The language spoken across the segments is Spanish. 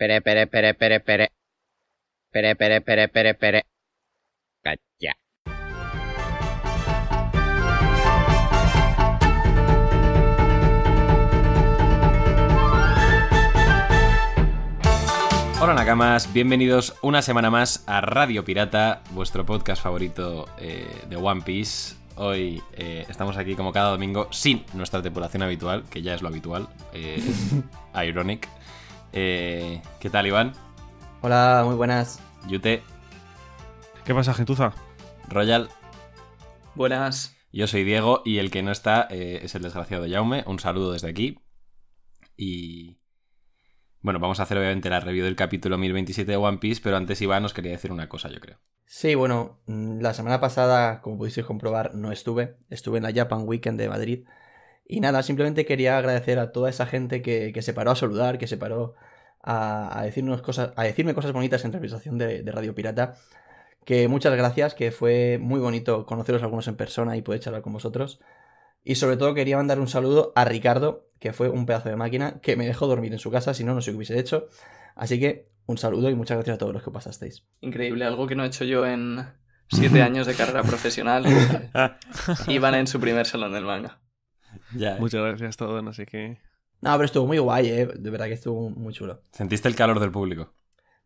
Pere, pere, pere, pere, pere. Pere, pere, pere, pere, pere. Cacha. Hola Nakamas, bienvenidos una semana más a Radio Pirata, vuestro podcast favorito eh, de One Piece. Hoy eh, estamos aquí como cada domingo sin nuestra tripulación habitual, que ya es lo habitual, eh, Ironic. Eh, ¿Qué tal Iván? Hola, muy buenas. Yute, ¿Qué pasa, gentuza? Royal, Buenas. yo soy Diego y el que no está eh, es el desgraciado Jaume. Un saludo desde aquí. Y bueno, vamos a hacer obviamente la review del capítulo 1027 de One Piece, pero antes Iván os quería decir una cosa, yo creo. Sí, bueno, mm, la semana pasada, como pudisteis comprobar, no estuve. Estuve en la Japan Weekend de Madrid. Y nada, simplemente quería agradecer a toda esa gente que, que se paró a saludar, que se paró a, a decirnos cosas, a decirme cosas bonitas en representación de, de Radio Pirata. Que muchas gracias, que fue muy bonito conoceros algunos en persona y poder charlar con vosotros. Y sobre todo quería mandar un saludo a Ricardo, que fue un pedazo de máquina, que me dejó dormir en su casa, si no, no sé qué hubiese hecho. Así que un saludo y muchas gracias a todos los que pasasteis. Increíble, algo que no he hecho yo en siete años de carrera profesional. Iban en su primer salón del manga. Ya, ¿eh? Muchas gracias a todos, no sé qué. No, pero estuvo muy guay, eh. De verdad que estuvo muy chulo. Sentiste el calor del público.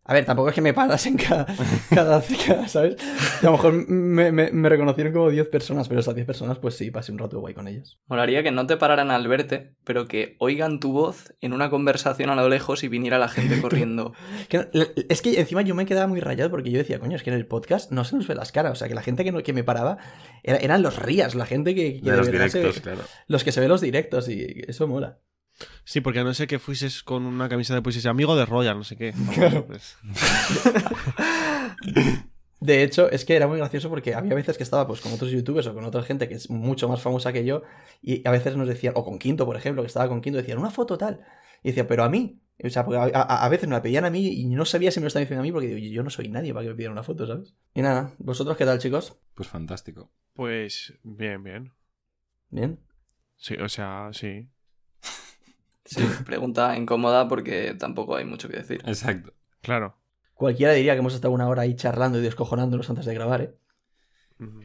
A ver, tampoco es que me parasen cada, cada, cada ¿sabes? A lo mejor me, me- me reconocieron como 10 personas, pero esas 10 personas, pues sí, pasé un rato guay con ellos. Molaría que no te pararan al verte, pero que oigan tu voz en una conversación a lo lejos y viniera la gente corriendo. Que no- le- es que encima yo me quedaba muy rayado porque yo decía, coño, es que en el podcast no se nos ve las caras. O sea, que la gente que, no- que me paraba era- eran los rías, la gente que, que De los verdad se- directos, claro. los que se ven los directos y eso mola. Sí, porque a no ser que fuises con una camisa de pues amigo de Royal, no sé qué. Claro. Pues, De hecho, es que era muy gracioso porque había veces que estaba pues con otros youtubers o con otra gente que es mucho más famosa que yo y a veces nos decían, o con Quinto, por ejemplo, que estaba con Quinto, decían, una foto tal. Y decía, pero a mí. O sea, porque a, a- a veces me la pedían a mí y no sabía si me lo estaban diciendo a mí porque digo, yo no soy nadie para que me pidieran una foto, ¿sabes? Y nada, ¿vosotros qué tal, chicos? Pues fantástico. pues bien, bien. ¿Bien? Sí, o sea, sí. Sí, pregunta incómoda porque tampoco hay mucho que decir. Exacto. Claro. Cualquiera diría que hemos estado una hora ahí charlando y descojonándonos antes de grabar, ¿eh?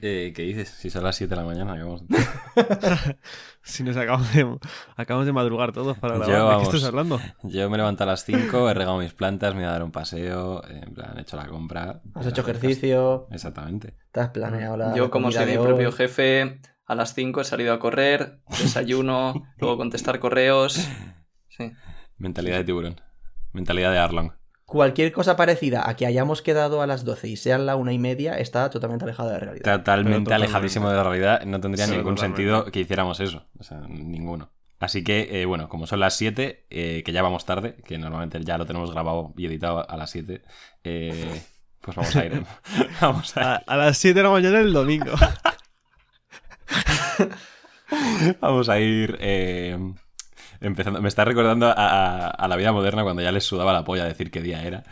Eh, ¿Qué dices? Si son las 7 de la mañana, que vamos... Si nos acabamos de, acabamos de madrugar todos para Yo, grabar. ¿De qué estás hablando? Yo me levanto a las 5, he regado mis plantas, me he dado a dar un paseo, en plan, he hecho la compra. Has hecho ejercicio, Exactamente. te has planeado la. Yo, como soy mi propio jefe, a las 5 he salido a correr, desayuno, luego contestar correos. Sí. Mentalidad de tiburón. Mentalidad de Arlong. Cualquier cosa parecida a que hayamos quedado a las 12 y sean la una y media está totalmente alejada de la realidad. Totalmente alejadísimo de la realidad. No tendría Sí, ningún totalmente. sentido que hiciéramos eso. O sea, ninguno. Así que, eh, bueno, como son las 7, eh, que ya vamos tarde, que normalmente ya lo tenemos grabado y editado a las 7, eh, pues vamos a ir. vamos a, A, a las 7 de la mañana el domingo. vamos a ir eh, empezando. Me está recordando a, la vida moderna cuando ya les sudaba la polla decir qué día era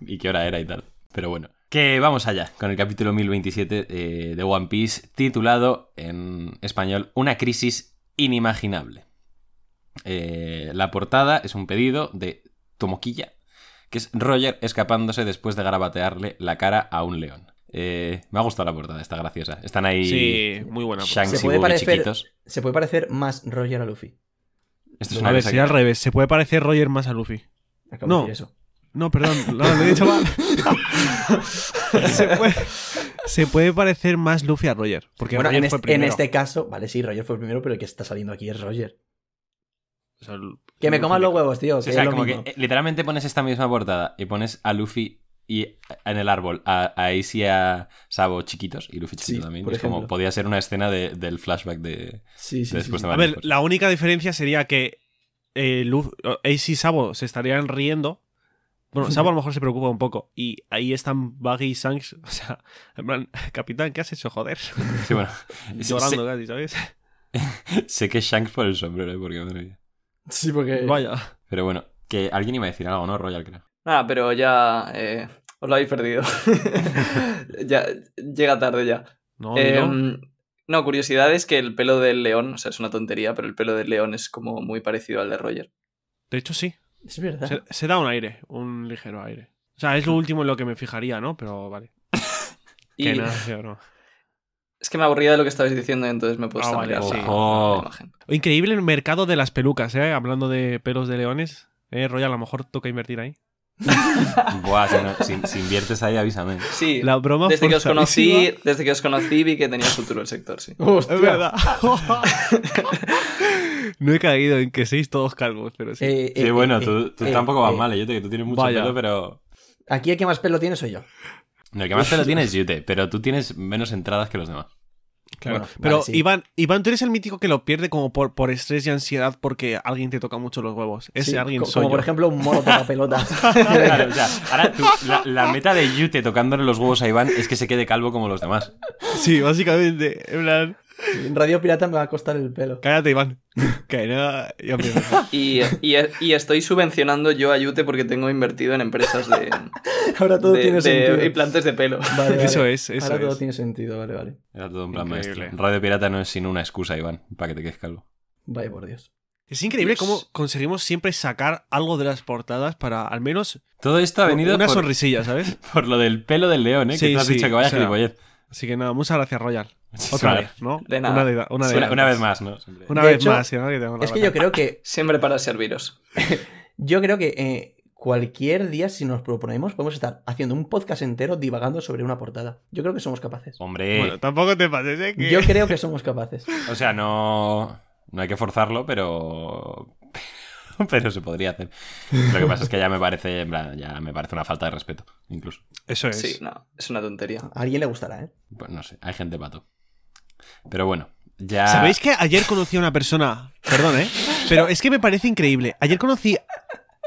y qué hora era y tal. Pero bueno, que vamos allá con el capítulo 1027 eh, de One Piece, titulado en español Una crisis inimaginable. Eh, la portada es un pedido de Tomoquilla, que es Roger escapándose después de garabatearle la cara a un león. Eh, me ha gustado la portada, está graciosa. Están ahí Sí, muy buena. Shanks Se y puede Boogie parecer- chiquitos. Se puede parecer más Roger a Luffy. Esto es A una ver, cosa sería que- al revés. Se puede parecer Roger más a Luffy. Acabo No. de decir eso. No, perdón, no, lo he dicho mal. se, puede, se puede parecer más Luffy a Roger. Porque Bueno, Roger en, fue este, en este caso, vale, sí, Roger fue el primero, pero el que está saliendo aquí es Roger. O sea, el- Que me coman los huevos, tío. Sí, que o sea, como mismo. que eh, literalmente pones esta misma portada y pones a Luffy y en el árbol a, a Ace y a Sabo chiquitos y Luffy chiquito Sí, también. por Es como podía ser una escena de- del flashback de, Sí, sí, de después sí. de A ver, la única diferencia sería que eh, Luffy, Ace y Sabo se estarían riendo. Bueno, Sabo a lo mejor se preocupa un poco. Y ahí están Buggy y Shanks. O sea, en plan, capitán, ¿qué has hecho? Joder. Sí, bueno. Llorando casi, ¿sabes? sé que es Shanks por el sombrero, ¿eh? porque madre mía. Sí, porque. Vaya. Pero bueno, que alguien iba a decir algo, ¿no? Royal, creo. Nada, pero ya eh, os lo habéis perdido. ya llega tarde ya. No, Eh, no, curiosidad es que el pelo del león, o sea, es una tontería, pero el pelo del león es como muy parecido al de Roger. De hecho, sí. Es verdad. Se, se da un aire, un ligero aire. O sea, es lo último en lo que me fijaría, ¿no? Pero vale. Y Que nada, sí o no. es que me aburría de lo que estabais diciendo entonces me he puesto Ah, vale, sí. imagen. Increíble el mercado de las pelucas, ¿eh? Hablando de pelos de leones. Eh, Royal, a lo mejor toca invertir ahí. Buah, si, no- si- si inviertes ahí, avísame. Sí, La broma desde que os conocí, desde que os conocí vi que tenía futuro el sector, sí. Hostia. Es verdad. no he caído en que seis todos calvos, pero sí. Eh, Sí, eh, bueno, eh, tú, tú eh, tampoco vas eh, mal, ¿eh? yo te que tú tienes mucho Vaya. pelo, pero... Aquí el que más pelo tiene soy yo. No, el que más pelo tiene es Yute, pero tú tienes menos entradas que los demás. Claro. Bueno, Pero vale, sí. Iván, Iván, tú eres el mítico que lo pierde como por, por estrés y ansiedad porque alguien te toca mucho los huevos. Ese Sí, alguien soy Como por ejemplo un mono toca pelotas. Claro, o sea, ahora tú- la, la meta de Yute tocándole los huevos a Iván es que se quede calvo como los demás. Sí, básicamente. En plan, En Radio Pirata me va a costar el pelo. cállate, Iván. Que no. yo Y, y- y estoy subvencionando yo a Yute porque tengo invertido en empresas de, Ahora todo de- tiene de sentido. implantes de pelo. Vale, vale. Eso es, eso Ahora todo tiene sentido, vale, vale. Era todo un plan Increíble. maestro. Radio Pirata no es sino una excusa, Iván, para que te quedes calvo. Vaya por Dios. Es increíble Dios. cómo conseguimos siempre sacar algo de las portadas para al menos Todo esto ha venido una por, sonrisilla, ¿sabes? por lo del pelo del león, ¿eh? Sí, que tú has sí, dicho que vaya o sea. Así que nada, muchas gracias, Royal. Otra vez, ¿no? De nada. Una, de, una, de Una, vez más, ¿no? Siempre. Una De vez hecho, más, ¿no? Que tengo la Es que yo creo que. Siempre para serviros. Yo creo que eh, cualquier día, si nos proponemos, podemos estar haciendo un podcast entero divagando sobre una portada. Yo creo que somos capaces. Hombre, Bueno, tampoco te pases, ¿eh? Que- Yo creo que somos capaces. o sea, no, no hay que forzarlo, pero... pero se podría hacer. Lo que pasa es que ya me parece, ya me parece una falta de respeto, incluso. Eso es. Sí, no, es una tontería. A alguien le gustará, ¿eh? Pues no sé, hay gente pato. Pero bueno, ya... ¿Sabéis que ayer conocí a una persona? Perdón, ¿eh? Pero es que me parece increíble. Ayer conocí.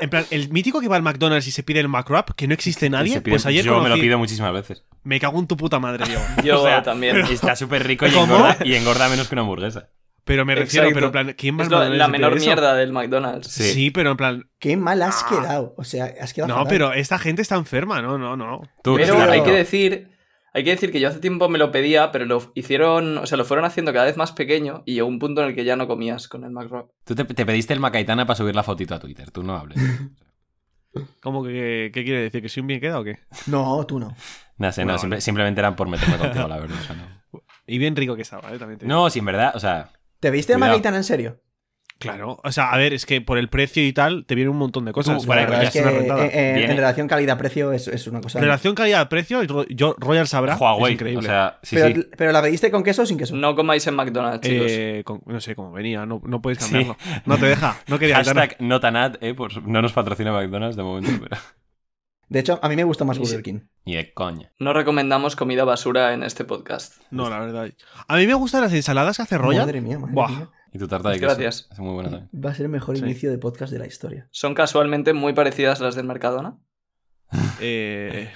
En plan, el mítico que va al McDonald's y se pide el McWrap, que no existe nadie. Pide- Pues ayer Yo me lo pido muchísimas veces. Me cago en tu puta madre, Diego. Yo O sea, también. Está súper rico y engorda, y engorda menos que una hamburguesa. Pero me refiero, Exacto. pero en plan, ¿quién Es McDonald's la menor eso? mierda del McDonald's. Sí. Sí. pero en plan. Qué mal has quedado. O sea, has quedado. No, fatal. pero esta gente está enferma, no, no, no. Tú, Pero claro, hay que decir. Hay que decir que yo hace tiempo me lo pedía, pero lo hicieron, o sea, lo fueron haciendo cada vez más pequeño y llegó un punto en el que ya no comías con el McWrap. tú te, te pediste el Macaitana para subir la fotito a Twitter, tú no hables. ¿Cómo que qué quiere decir? ¿Que soy un bien queda o qué? No, tú no. No sé, no, simple- simplemente eran por meterme contigo, la verdad. o sea, no. Y bien rico que estaba, ¿eh? También te. No, si en verdad, o sea, ¿Te viste a Cuidado. Magaitana en serio? Claro, o sea, a ver, es que por el precio y tal te viene un montón de cosas. Es que eh, eh, en relación calidad-precio es, es una cosa. Relación calidad-precio, y yo, Royal sabrá. Huawei. Es increíble. O sea, sí, pero, sí. pero la pediste con queso o sin queso. No comáis en McDonald's, chicos. Eh, con- no sé cómo venía, no, no puedes Sí. cambiarlo. No te deja, no quería Hashtag notanat, eh, por- no nos patrocina McDonald's de momento, pero... De hecho, a mí me gusta más Y. Burger King. Ni de coña. No recomendamos comida basura en este podcast. No, la verdad. A mí me gustan las ensaladas que hace Royal. Madre mía, madre Buah. mía. Y tu tarta de queso. Gracias. Es muy buena también. Va a ser el mejor Sí. inicio de podcast de la historia. Son casualmente muy parecidas a las del Mercadona. Eh,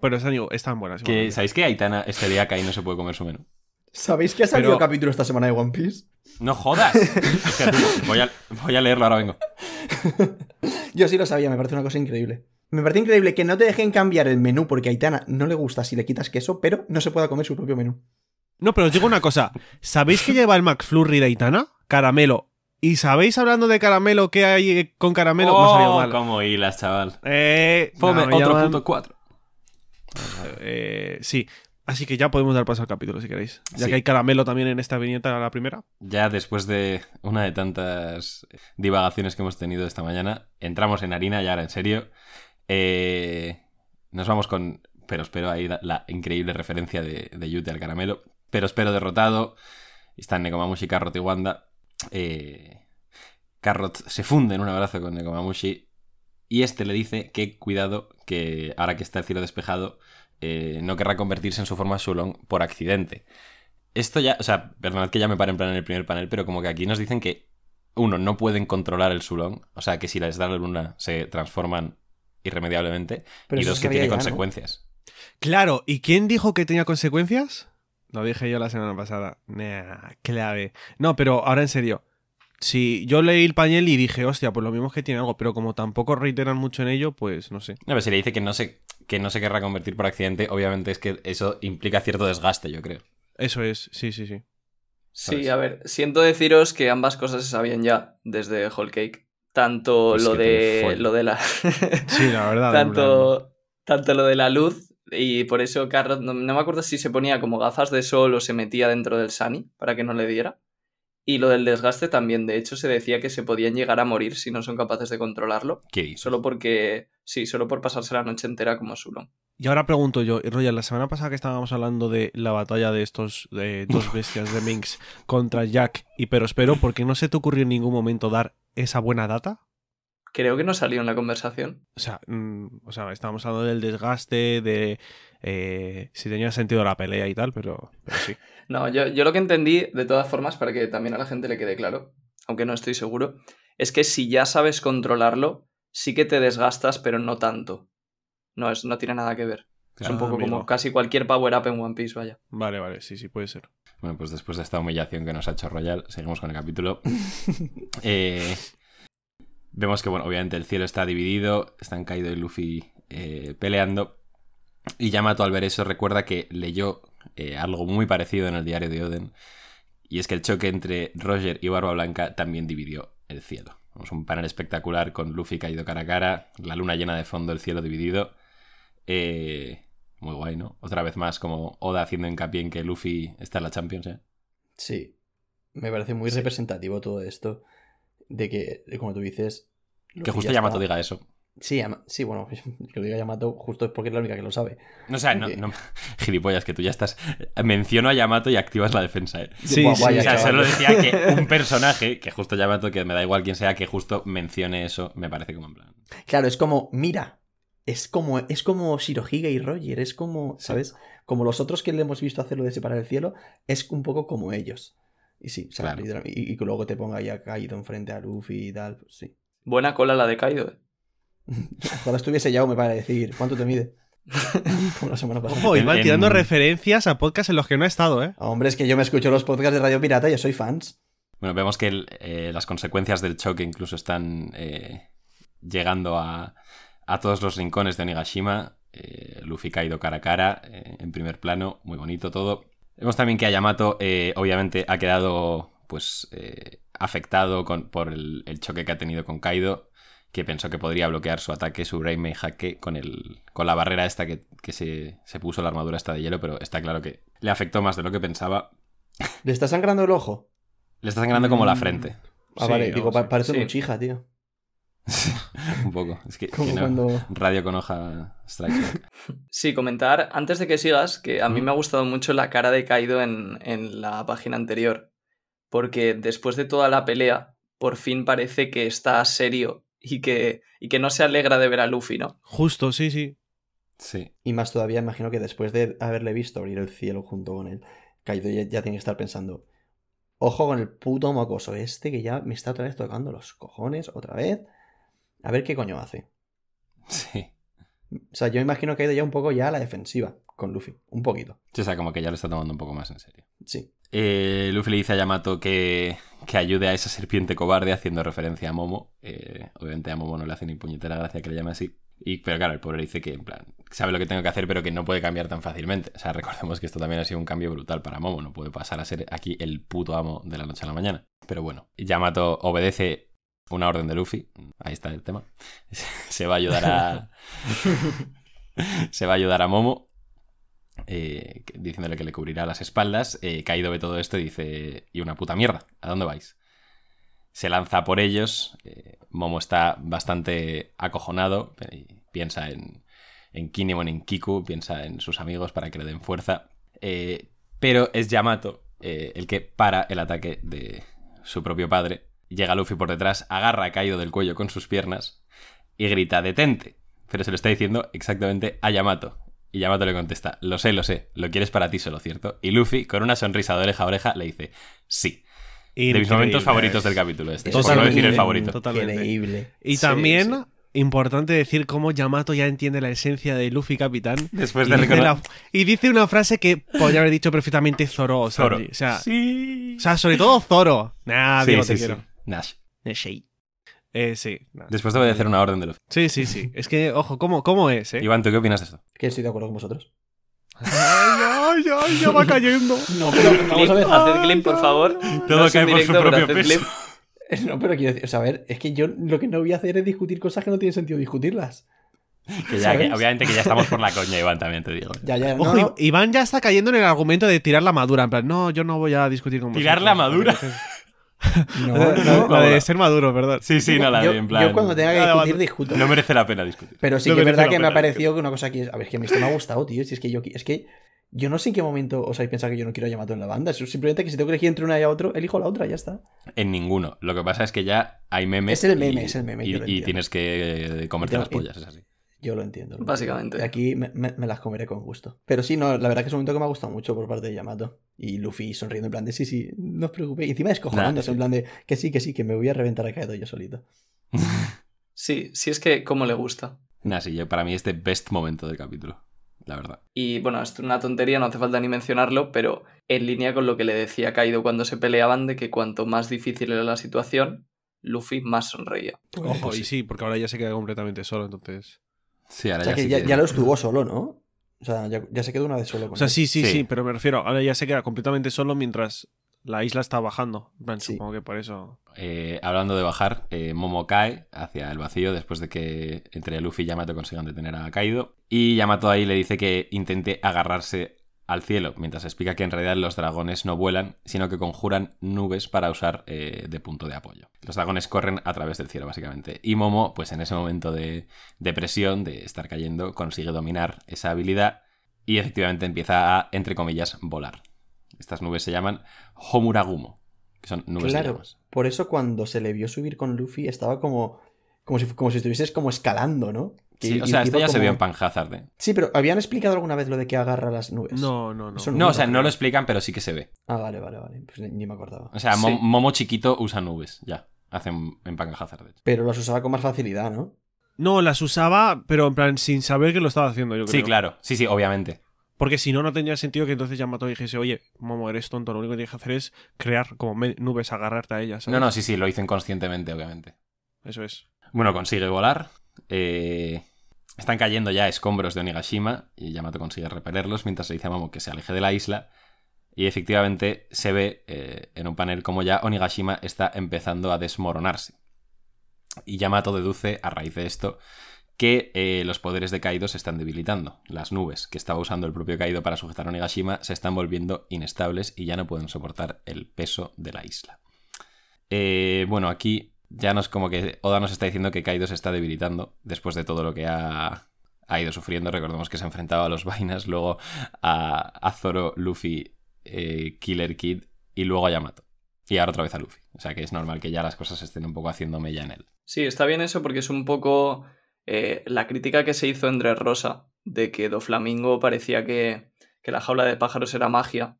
pero están, están buenas. Que. ¿Sabéis que Aitana es celíaca y no se puede comer su menú? ¿Sabéis que ha salido Pero- capítulo esta semana de One Piece? ¡No jodas! Tú, voy, a, voy a leerlo, ahora vengo. Yo sí lo sabía, me parece una cosa increíble. Me parece increíble que no te dejen cambiar el menú porque a Aitana no le gusta si le quitas queso, pero no se pueda comer su propio menú. No, pero os digo una cosa. ¿Sabéis que lleva el McFlurry de Aitana? Caramelo. ¿Y sabéis, hablando de caramelo, qué hay con caramelo? ¡Oh, mal. cómo hilas, chaval! Eh, Fome, no, me otro punto cuatro. Eh, sí. Así que ya podemos dar paso al capítulo si queréis. Ya Sí. que hay caramelo también en esta viñeta, la primera. Ya después de una de tantas divagaciones que hemos tenido esta mañana, entramos en harina, ya ahora en serio. Eh, nos vamos con. Pero espero ahí la, la increíble referencia de, de Yute al caramelo. Pero espero derrotado. Están Nekomamushi, Carrot y Wanda. Eh, Carrot se funde en un abrazo con Nekomamushi. Y este le dice que cuidado, que ahora que está el cielo despejado, eh, no querrá convertirse en su forma Shulong por accidente. Esto ya, o sea, perdonad que ya me pare en plan en el primer panel, pero como que aquí nos dicen que, uno, no pueden controlar el Sulong, o sea, que si les da la luna se transforman irremediablemente, Pero y dos, que tiene ya, ¿no? consecuencias. Claro, ¿y quién dijo que tenía consecuencias? Lo dije yo la semana pasada. Nah, clave. No, pero ahora en serio. Si yo leí el pañel y dije, hostia, pues lo mismo es que tiene algo, pero como tampoco reiteran mucho en ello, pues no sé. No, pero si le dice que no se, que no se querrá convertir por accidente, obviamente es que eso implica cierto desgaste, yo creo. Eso es, sí, sí, sí. Sí, a ver, siento deciros que ambas cosas se sabían ya desde Whole Cake. tanto lo de lo de la Sí, la verdad. tanto, tanto lo de la luz y por eso Carrot, no, no me acuerdo si se ponía como gafas de sol o se metía dentro del Sunny para que no le diera. Y lo del desgaste también, de hecho se decía que se podían llegar a morir si no son capaces de controlarlo, ¿Qué solo porque, sí, solo por pasarse la noche entera como Sulon. Y ahora pregunto yo, y Roger, la semana pasada que estábamos hablando de la batalla de estos de dos bestias de Minx contra Jack y Perospero, ¿por qué no se te ocurrió en ningún momento dar esa buena data? Creo que no salió en la conversación. O sea, mm, o sea estábamos hablando del desgaste, de eh, si tenía sentido la pelea y tal, pero, pero sí. No, yo, yo lo que entendí, de todas formas, para que también a la gente le quede claro, aunque no estoy seguro, es que si ya sabes controlarlo, sí que te desgastas, pero no tanto. No, es, no tiene nada que ver. Es un Ah, poco amigo. como casi cualquier power up en One Piece, vaya. Vale, vale, sí, sí, puede ser. Bueno, pues después de esta humillación que nos ha hecho Royal, seguimos con el capítulo. Eh, vemos que, bueno, obviamente el cielo está dividido, están Kaido y Luffy eh, peleando. Y Yamato al ver eso recuerda que leyó eh, algo muy parecido en el diario de Oden. Y es que el choque entre Roger y Barba Blanca también dividió el cielo. Vemos un panel espectacular con Luffy caído cara a cara, la luna llena de fondo, el cielo dividido. Eh, muy guay, ¿no? Otra vez más como Oda haciendo hincapié en que Luffy está en la Champions, ¿eh? Sí. Me parece muy representativo todo esto. De que, como tú dices. Que justo ya Yamato está- diga eso. Sí, sí, bueno, que lo diga Yamato justo es porque es la única que lo sabe. No, o sea, no, no- gilipollas, que tú ya estás. Menciono a Yamato y activas la defensa, ¿eh? Sí, Buah, sí, o sea, solo decía que un personaje, que justo Yamato, que me da igual quién sea, que justo mencione eso, me parece como en plan. Claro, es como, mira, es como, es como Shirohige y Roger, es como, Sí. ¿sabes? Como los otros que le hemos visto hacerlo de separar el cielo, es un poco como ellos. Y sí, o sea, Claro. y, y que luego te ponga ya caído enfrente a Luffy y tal, pues sí. Buena cola la de Kaido. eh. Ojalá estuviese Yao, me para decir, ¿cuánto te mide? Como la semana pasada. Ojo, Iván En- tirando en- referencias a podcasts en los que no ha estado, ¿eh? Hombre, es que yo me escucho los podcasts de Radio Pirata y yo soy fans. Bueno, vemos que el- eh, las consecuencias del choque incluso están eh, llegando a, a todos los rincones de Onigashima. Eh, Luffy caído cara a cara, eh, en primer plano, muy bonito todo. Vemos también que a Yamato, eh, obviamente, ha quedado pues eh, afectado con- por el, el choque que ha tenido con Kaido, que pensó que podría bloquear su ataque, su Rainmail jaque, con, el, con la barrera esta que, que se, se puso, la armadura esta de hielo, pero está claro que le afectó más de lo que pensaba. ¿Le está sangrando el ojo? Le está sangrando como la Mm. frente. Ah, Sí, vale, digo, pa- parece Sí. un tío. Un poco. Es que, Como que no. cuando... Radio con hoja strike. Sí, comentar, antes de que sigas, que a mí me ha gustado mucho la cara de Kaido en, en la página anterior. Porque después de toda la pelea, por fin parece que está serio y que, y que no se alegra de ver a Luffy, ¿no? Justo, sí, sí. Sí. Y más todavía, imagino que después de haberle visto abrir el cielo junto con él, Kaido ya, ya tiene que estar pensando, ojo con el puto mocoso este que ya me está otra vez tocando los cojones, otra vez. A ver qué coño hace. Sí. O sea, yo imagino que ha ido ya un poco ya a la defensiva con Luffy. Un poquito. Sí, O sea, como que ya lo está tomando un poco más en serio. Sí. Eh, Luffy le dice a Yamato que, que ayude a esa serpiente cobarde haciendo referencia a Momo. Eh, obviamente a Momo no le hace ni puñetera gracia que le llame así. Y, pero claro, el pobre dice que en plan, sabe lo que tengo que hacer, pero que no puede cambiar tan fácilmente. O sea, recordemos que esto también ha sido un cambio brutal para Momo. No puede pasar a ser aquí el puto amo de la noche a la mañana. Pero bueno, Yamato obedece una orden de Luffy. Ahí está el tema. Se va a ayudar a. se va a ayudar a Momo. Eh, diciéndole que le cubrirá las espaldas. Eh, Kaido ve todo esto y dice: Y una puta mierda, ¿a dónde vais? Se lanza por ellos. eh, Momo está bastante acojonado. piensa en, en Kinemon, en Kiku, piensa en sus amigos para que le den fuerza. Pero es Yamato el que para el ataque de su propio padre. Llega Luffy por detrás, agarra a Kaido del cuello con sus piernas y grita: ¡Detente! Pero se lo está diciendo exactamente a Yamato. Y Yamato le contesta: Lo sé, lo sé, lo quieres para ti solo, ¿cierto? Y Luffy, con una sonrisa de oreja a oreja, le dice: Sí. De mis momentos favoritos del capítulo este. Por no es decir el favorito. Totalmente. Increíble. Y Sí, también, sí. importante decir cómo Yamato ya entiende la esencia de Luffy Capitán. Después y, de dice la- y dice una frase que podría haber dicho perfectamente Zoro. o Zoro. Sea, Sí. o sea, sobre todo Zoro. Nah, Sí, Diego, sí, te sí. quiero. Nash. Eh, sí. Eh, sí. nah. Después de obedecer una orden de Luffy. Sí, sí, sí. Es que, ojo, ¿cómo, cómo es, eh? Iván, ¿tú qué opinas de esto? Que estoy de acuerdo con vosotros. Ay, ay, ay, ya va cayendo. No, pero Clip, haced clip, por favor. Todo No cae por su propio peso. No, pero quiero decir, o sea, a ver, es que yo lo que no voy a hacer es discutir cosas que no tienen sentido discutirlas. Que ya, obviamente que ya estamos por la coña, Iván, también te digo. Ya, ya, no, Ojo, no. Iván ya está cayendo en el argumento de tirar la madura. En plan, no, yo no voy a discutir con ¿Tirar vosotros. la madura? No, No, no, la de ser maduro, perdón. Sí, sí, no, la yo, de en plan. yo cuando tenga que discutir, vale. discuto. No merece la pena discutir. Pero sí No que es verdad la que me ha parecido que una cosa que es. A ver, es que a mí esto me ha gustado, tío. Si es que yo. Es que yo no sé en qué momento os habéis pensado que yo no quiero a Yamato en la banda. Es simplemente que si tengo que elegir entre una y otro, elijo la otra, ya está. En ninguno. Lo que pasa es que ya hay memes. Es el meme, y- es el meme, Y, tienes que comerte Y tengo- las pollas, es así. Yo lo entiendo. lo Básicamente. aquí me, me- me las comeré con gusto. Pero sí, no, la verdad que es un momento que me ha gustado mucho por parte de Yamato. Y Luffy sonriendo en plan de sí, sí, no os preocupéis. Y encima descojonándose Nah, sí. en plan de que sí, que sí, que me voy a reventar a Kaido yo solito. Sí, sí es que como le gusta. Nah, sí, yo- para mí este best momento del capítulo. La verdad. Y bueno, esto es una tontería, no hace falta ni mencionarlo, pero en línea con lo que le decía Kaido cuando se peleaban de que cuanto más difícil era la situación, Luffy más sonreía. Ojo, y sí, porque ahora ya se queda completamente solo, entonces. Sí, ahora O sea ya que sí ya, que- ya lo estuvo solo, ¿no? O sea, ya, ya se quedó una vez solo con O sea, él. sí, sí, Sí. sí, pero me refiero, ahora ya se queda completamente solo mientras la isla está bajando. Sí. Supongo que por eso. Eh, hablando de bajar, eh, Momo cae hacia el vacío después de que entre Luffy y Yamato consigan detener a Kaido. Y Yamato ahí le dice que intente agarrarse al cielo, mientras explica que en realidad los dragones no vuelan, sino que conjuran nubes para usar eh, de punto de apoyo. Los dragones corren a través del cielo, básicamente. Y Momo, pues en ese momento de, de presión, de estar cayendo, consigue dominar esa habilidad y efectivamente empieza a, entre comillas, volar. Estas nubes se llaman Homuragumo, que son nubes de Claro, llamas. por eso cuando se le vio subir con Luffy estaba como como si, como si estuvieses como escalando, ¿no? Que Sí, o sea, esto ya se vio en Panhazard. ¿eh? Sí, pero ¿habían explicado alguna vez lo de que agarra las nubes? No, no, no. Eso No, no o sea, no lo explican, pero sí que se ve. Ah, vale, vale, vale. Pues ni, ni me acordaba. O sea, Mo-. Momo chiquito usa nubes, ya. Hacen en Panhazard. Pero las usaba con más facilidad, ¿no? No, las usaba, pero en plan, sin saber que lo estaba haciendo, yo creo. Sí, claro. Sí, sí, obviamente. Porque si no, no tendría sentido que entonces Yamato dijese, oye, Momo, eres tonto, lo único que tienes que hacer es crear como nubes, agarrarte a ellas. ¿sabes? No, no, sí, sí, lo dicen conscientemente, obviamente. Eso es. Bueno, consigue volar. eh, están cayendo ya escombros de Onigashima y Yamato consigue repelerlos mientras le dice a Momo que se aleje de la isla. Y efectivamente se ve eh, en un panel como ya Onigashima está empezando a desmoronarse. Y Yamato deduce, a raíz de esto, que eh, los poderes de Kaido se están debilitando. Las nubes que estaba usando el propio Kaido para sujetar a Onigashima se están volviendo inestables y ya no pueden soportar el peso de la isla. Eh, bueno, aquí ya nos como que Oda nos está diciendo que Kaido se está debilitando después de todo lo que ha, ha ido sufriendo. Recordemos que se enfrentaba a los vainas, luego a, Zoro, Luffy, eh, Killer Kid y luego a Yamato. Y ahora otra vez a Luffy. O sea que es normal que ya las cosas estén un poco haciendo mella en él. Sí, está bien eso porque es un poco eh, la crítica que se hizo en Rosa de que Doflamingo parecía que, que la jaula de pájaros era magia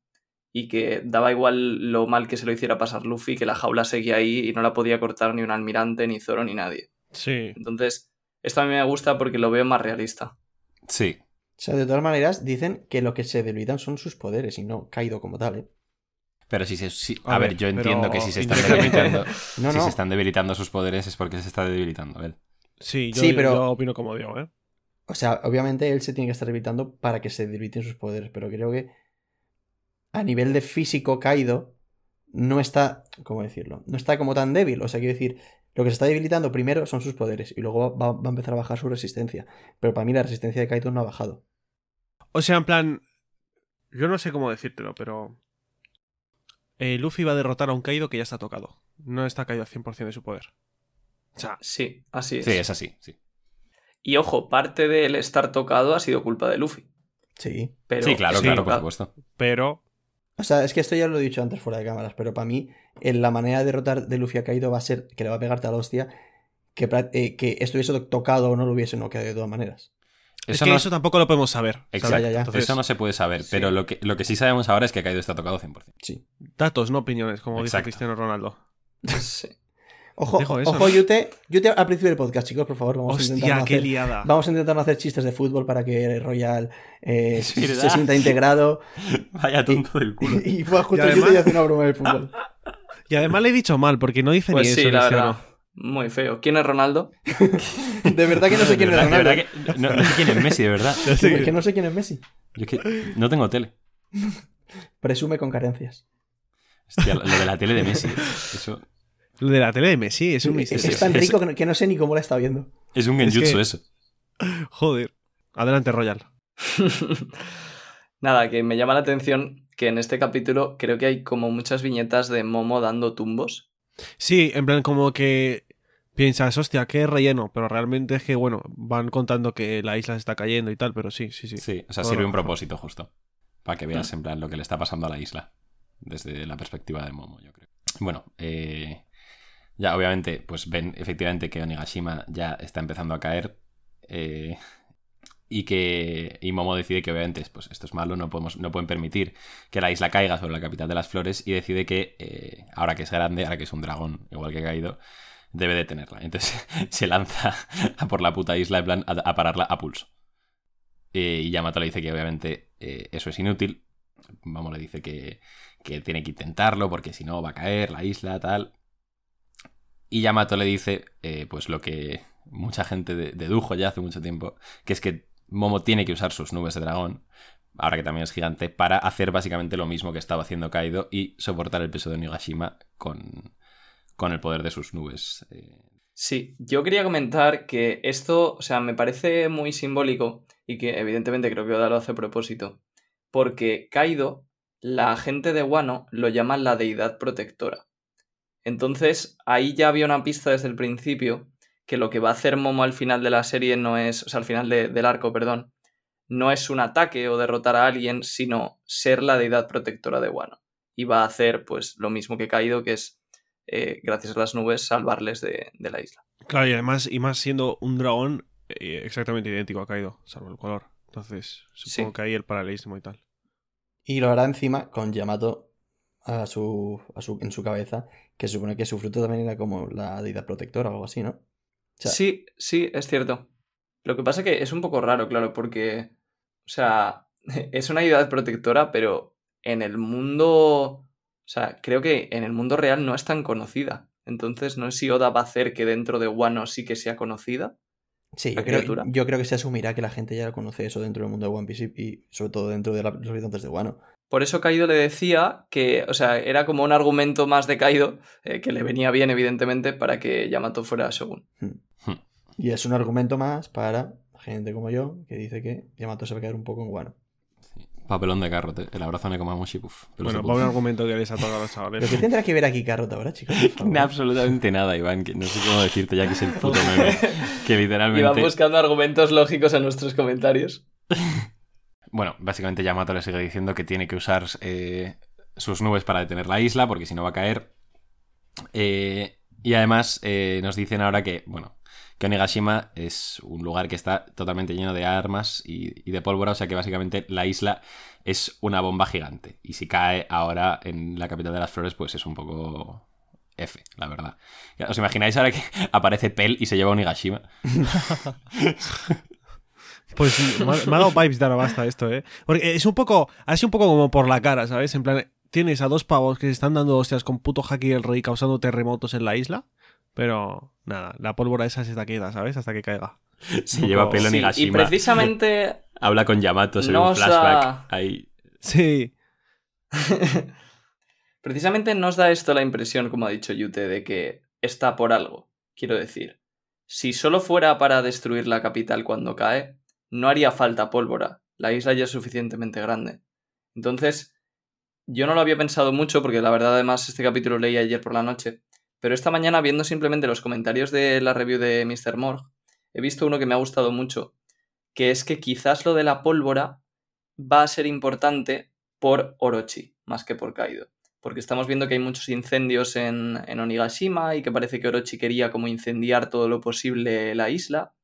y que daba igual lo mal que se lo hiciera pasar Luffy, que la jaula seguía ahí y no la podía cortar ni un almirante, ni Zoro, ni nadie. Sí. Entonces, esto a mí me gusta porque lo veo más realista. Sí, O sea, de todas maneras, dicen que lo que se debilitan son sus poderes y no Kaido como tal, ¿eh? pero si se... si- A a, ver, ver, yo pero entiendo que si se están debilitando... No, si se están debilitando sus poderes es porque se está debilitando él. Sí, yo, Sí, pero- yo opino como Diego, ¿eh? O sea, obviamente él se tiene que estar debilitando para que se debiliten sus poderes, pero creo que a nivel de físico Kaido no está, ¿cómo decirlo? No está como tan débil. O sea, quiero decir, lo que se está debilitando primero son sus poderes y luego va, va a empezar a bajar su resistencia. Pero para mí la resistencia de Kaido no ha bajado. O sea, en plan. Yo no sé cómo decírtelo, pero. eh, Luffy va a derrotar a un Kaido que ya está tocado. No está caído al 100% de su poder. O sea, Sí, así es. Sí, es así, sí. Y ojo, parte del estar tocado ha sido culpa de Luffy. Sí. Pero sí, claro, sí, claro, por claro. supuesto. pero. O sea, es que esto ya lo he dicho antes fuera de cámaras, pero para mí en la manera de derrotar de Luffy a Kaido va a ser que le va a pegar tal hostia que, eh, que estuviese to- tocado o no lo hubiese noqueado de todas maneras. es Eso que no- eso tampoco lo podemos saber. Exacto. Ya, ya, ya. Entonces, Eso no se puede saber, Sí. pero lo que, lo que sí sabemos ahora es que Kaido está tocado 100%. Sí. Datos, no opiniones, como Exacto. dice Cristiano Ronaldo. Sí. Ojo, eso. ojo, Yute. Yute al principio del podcast, chicos, por favor. Vamos a intentar Hostia, no qué hacer- liada. Vamos a intentar no hacer chistes de fútbol para que Royal eh, se sienta integrado Vaya tonto del culo. y, y pueda justo Y además- Yute y hacer una broma del fútbol. Y además le he dicho mal, porque no dice Pues ni sí, eso, la Cristiano. verdad. Muy feo. ¿Quién es Ronaldo? De verdad que no sé quién De es de Ronaldo. verdad que- no, no sé quién es Messi, de verdad. Es que no sé quién es Messi. Yo es que no tengo tele. Presume con carencias. Hostia, lo de la tele de Messi. Eso. Lo de la tele de Messi es un Es, misterio. es tan rico que no, que no sé ni cómo la está viendo. Es un Es genjutsu que- eso. Joder. Adelante, Royal. Nada, que me llama la atención que en este capítulo creo que hay como muchas viñetas de Momo dando tumbos. Sí, en plan como que piensas, hostia, qué relleno, pero realmente es que, bueno, van contando que la isla se está cayendo y tal, pero sí, sí, sí. Sí, o sea, sirve un propósito justo. Para que Mm. veas en plan lo que le está pasando a la isla. Desde la perspectiva de Momo, yo creo. Bueno, eh, ya obviamente, pues ven efectivamente que Onigashima ya está empezando a caer. eh, y que. Y Momo decide que obviamente pues, esto es malo, no, podemos, no pueden permitir que la isla caiga sobre la capital de las flores. Y decide que, eh, ahora que es grande, ahora que es un dragón, igual que Kaido, debe detenerla. Entonces se lanza por la puta isla en plan a, pararla a pulso. Eh, y Yamato le dice que obviamente eso es inútil. Vamos, le dice que, que tiene que intentarlo porque si no va a caer la isla, tal. Y Yamato le dice, eh, pues lo que mucha gente de- dedujo ya hace mucho tiempo, que es que Momo tiene que usar sus nubes de dragón, ahora que también es gigante, para hacer básicamente lo mismo que estaba haciendo Kaido y soportar el peso de Onigashima con, con el poder de sus nubes. eh. Sí, yo quería comentar que esto, o sea, me parece muy simbólico y que evidentemente creo que Oda lo hace a propósito, porque Kaido, la gente de Wano lo llama la deidad protectora. Entonces, ahí ya había una pista desde el principio que lo que va a hacer Momo al final de la serie no es, o sea, al final de- del arco, perdón, no es un ataque o derrotar a alguien, sino ser la deidad protectora de Wano. Y va a hacer, pues, lo mismo que Kaido, que es, eh, gracias a las nubes, salvarles de, de la isla. Claro, y además, y más siendo un dragón eh, exactamente idéntico a Kaido, salvo el color. Entonces, supongo Sí. que ahí el paralelismo y tal. Y lo hará encima con Yamato a su, a su, en su cabeza, que se supone que su fruto también era como la deidad protectora o algo así, ¿no? O sea, Sí, sí, es cierto. Lo que pasa que es un poco raro, claro, porque, o sea, es una deidad protectora, pero en el mundo, o sea, creo que en el mundo real no es tan conocida. Entonces, no sé si Oda va a hacer que dentro de Wano sí que sea conocida. Sí, yo creo, yo creo que se asumirá que la gente ya conoce eso dentro del mundo de One Piece y, y sobre todo dentro de la- los habitantes de Wano. Por eso Kaido le decía que, o sea, era como un argumento más de Kaido, eh, que le venía bien, evidentemente, para que Yamato fuera Shogun. Y es un argumento más para gente como yo que dice que Yamato se va a quedar un poco en Wano. Papelón de carrote, el abrazo a Nekomamushi, puf. Bueno, va un argumento que les ha tocado a los chavales. ¿Pero qué tendrá que ver aquí Carrot ahora, chicos? No, absolutamente nada, Iván, que no sé cómo decirte ya que es el puto meme. Que literalmente... buscando argumentos lógicos en nuestros comentarios. Bueno, básicamente Yamato le sigue diciendo que tiene que usar eh, sus nubes para detener la isla, porque si no va a caer. Eh, y además eh, nos dicen ahora que, bueno, que Onigashima es un lugar que está totalmente lleno de armas y, de pólvora, o sea que básicamente la isla es una bomba gigante. Y si cae ahora en la capital de las flores, pues es un poco F, la verdad. ¿Os imagináis ahora que aparece Pel y se lleva a Onigashima? Pues sí, me ha, me ha dado vibes de Arabasta esto, ¿eh? Porque es un poco, así un poco como por la cara, ¿sabes? En plan, tienes a dos pavos que se están dando hostias con puto Haki el Rey causando terremotos en la isla, pero nada, la pólvora esa se está quieta, ¿sabes? Hasta que caiga. Se lleva a Pel Sí, y Onigashima. precisamente Habla con Yamato, se No ve un os flashback da- ahí. Sí, Precisamente nos da esto la impresión, como ha dicho Yute, de que está por algo. Quiero decir, si solo fuera para destruir la capital cuando cae, no haría falta pólvora. La isla ya es suficientemente grande. Entonces, yo no lo había pensado mucho porque la verdad además este capítulo lo leí ayer por la noche, pero esta mañana viendo simplemente los comentarios de la review de Mr. Morg, he visto uno que me ha gustado mucho, que es que quizás lo de la pólvora va a ser importante por Orochi, más que por Kaido. Porque estamos viendo que hay muchos incendios en, en Onigashima y que parece que Orochi quería como incendiar todo lo posible la isla.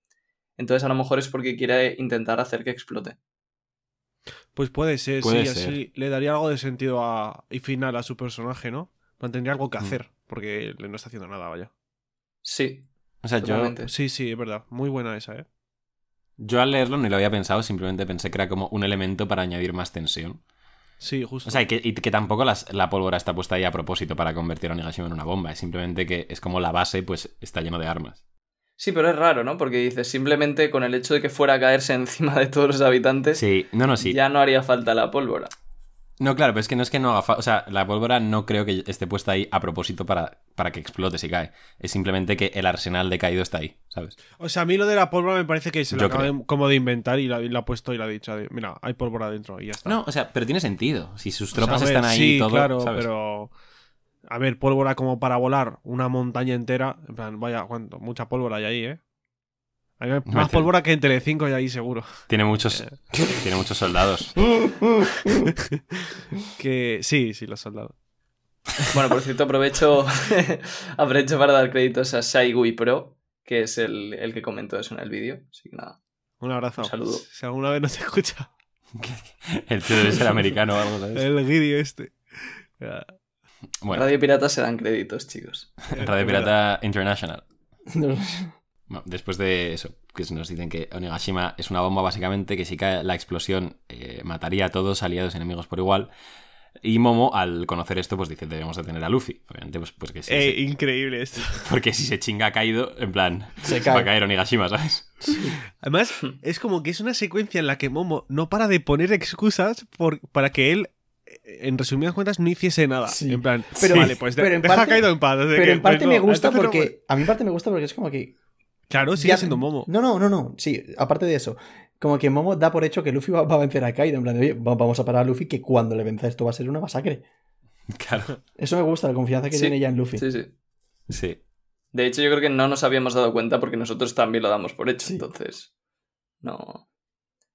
Entonces a lo mejor es porque quiere intentar hacer que explote. pues puede ser, Puede sí, ser. así le daría algo de sentido a, y final a su personaje, ¿no? Tendría algo que Mm. hacer, porque le no está haciendo nada, vaya. Sí, O sea, yo. Sí, sí, es verdad. Muy buena esa, ¿eh? yo al leerlo ni lo había pensado, simplemente pensé que era como un elemento para añadir más tensión. Sí, justo. O sea, y que, y que tampoco las- la pólvora está puesta ahí a propósito para convertir a Onigashima en una bomba, es simplemente que es como la base, pues está lleno de armas. Sí, pero es raro, ¿no? Porque dices, simplemente con el hecho de que fuera a caerse encima de todos los habitantes, Sí, no, no, sí. ya no haría falta la pólvora. No, claro, pero es que no es que no haga falta. O sea, la pólvora no creo que esté puesta ahí a propósito para, para que explote si cae. Es simplemente que el arsenal de caído está ahí, ¿sabes? O sea, a mí lo de la pólvora me parece que se lo acaba de- como de inventar y la, y la ha puesto y la ha dicho. Mira, hay pólvora dentro y ya está. No, o sea, pero tiene sentido. Si sus O sea, tropas ver, están ahí sí, y todo. claro, ¿sabes? pero. A ver, pólvora como para volar una montaña entera. En plan, vaya, ¿cuánto? Mucha pólvora hay ahí, ¿eh? Hay más Mete- pólvora que en Telecinco hay ahí seguro. Tiene muchos, Eh. tiene muchos soldados. Que sí, sí, los soldados. Bueno, por cierto, aprovecho, aprovecho para dar créditos a Shaigui Pro, que es el, el que comentó eso en el vídeo. Así que nada. Un abrazo. Un saludo. Si alguna vez no se escucha El tío debe ser americano o algo, ¿sabes? el guiri este. Bueno, Radio Pirata se dan créditos, chicos. Radio Pirata International. No, Bueno, después de eso, que nos dicen que Onigashima es una bomba básicamente, que si cae la explosión eh, mataría a todos aliados y enemigos por igual. Y Momo, al conocer esto, pues dice, debemos detener a Luffy. Obviamente, pues, pues que sí. Eh, increíble esto. Porque si se chinga a Kaido, en plan, Se va a cae. caer Onigashima, ¿sabes? Además, es como que es una secuencia en la que Momo no para de poner excusas por, para que él, eh, en resumidas cuentas, no hiciese nada. Sí. En plan, Pero- vale, pues de- pero en deja parte- a Kaido en paz. así Pero que, en parte pues, me gusta no- porque. A mí en parte me gusta porque es como que. Claro, sigue ya- siendo Momo. No, no, no, no. Sí, aparte de eso. Como que Momo da por hecho que Luffy va, va a vencer a Kaido. En plan de, oye, va- vamos a parar a Luffy que cuando le venza esto va a ser una masacre. Claro. Eso me gusta, la confianza que Sí, tiene ella en Luffy. Sí, sí. Sí. De hecho, yo creo que no nos habíamos dado cuenta porque nosotros también lo damos por hecho. Sí. Entonces, no,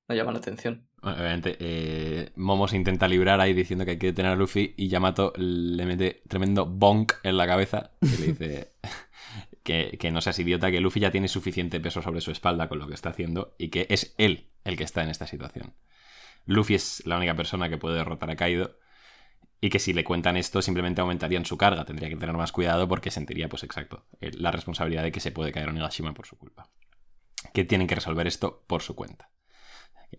no llama la atención. Obviamente, eh, Momo se intenta librar ahí diciendo que hay que detener a Luffy y Yamato le mete tremendo bonk en la cabeza y le dice que, que no seas idiota, que Luffy ya tiene suficiente peso sobre su espalda con lo que está haciendo y que es él el que está en esta situación. Luffy es la única persona que puede derrotar a Kaido y que si le cuentan esto simplemente aumentarían su carga, tendría que tener más cuidado porque sentiría, pues exacto, eh, la responsabilidad de que se puede caer Onigashima por su culpa. Que tienen que resolver esto por su cuenta.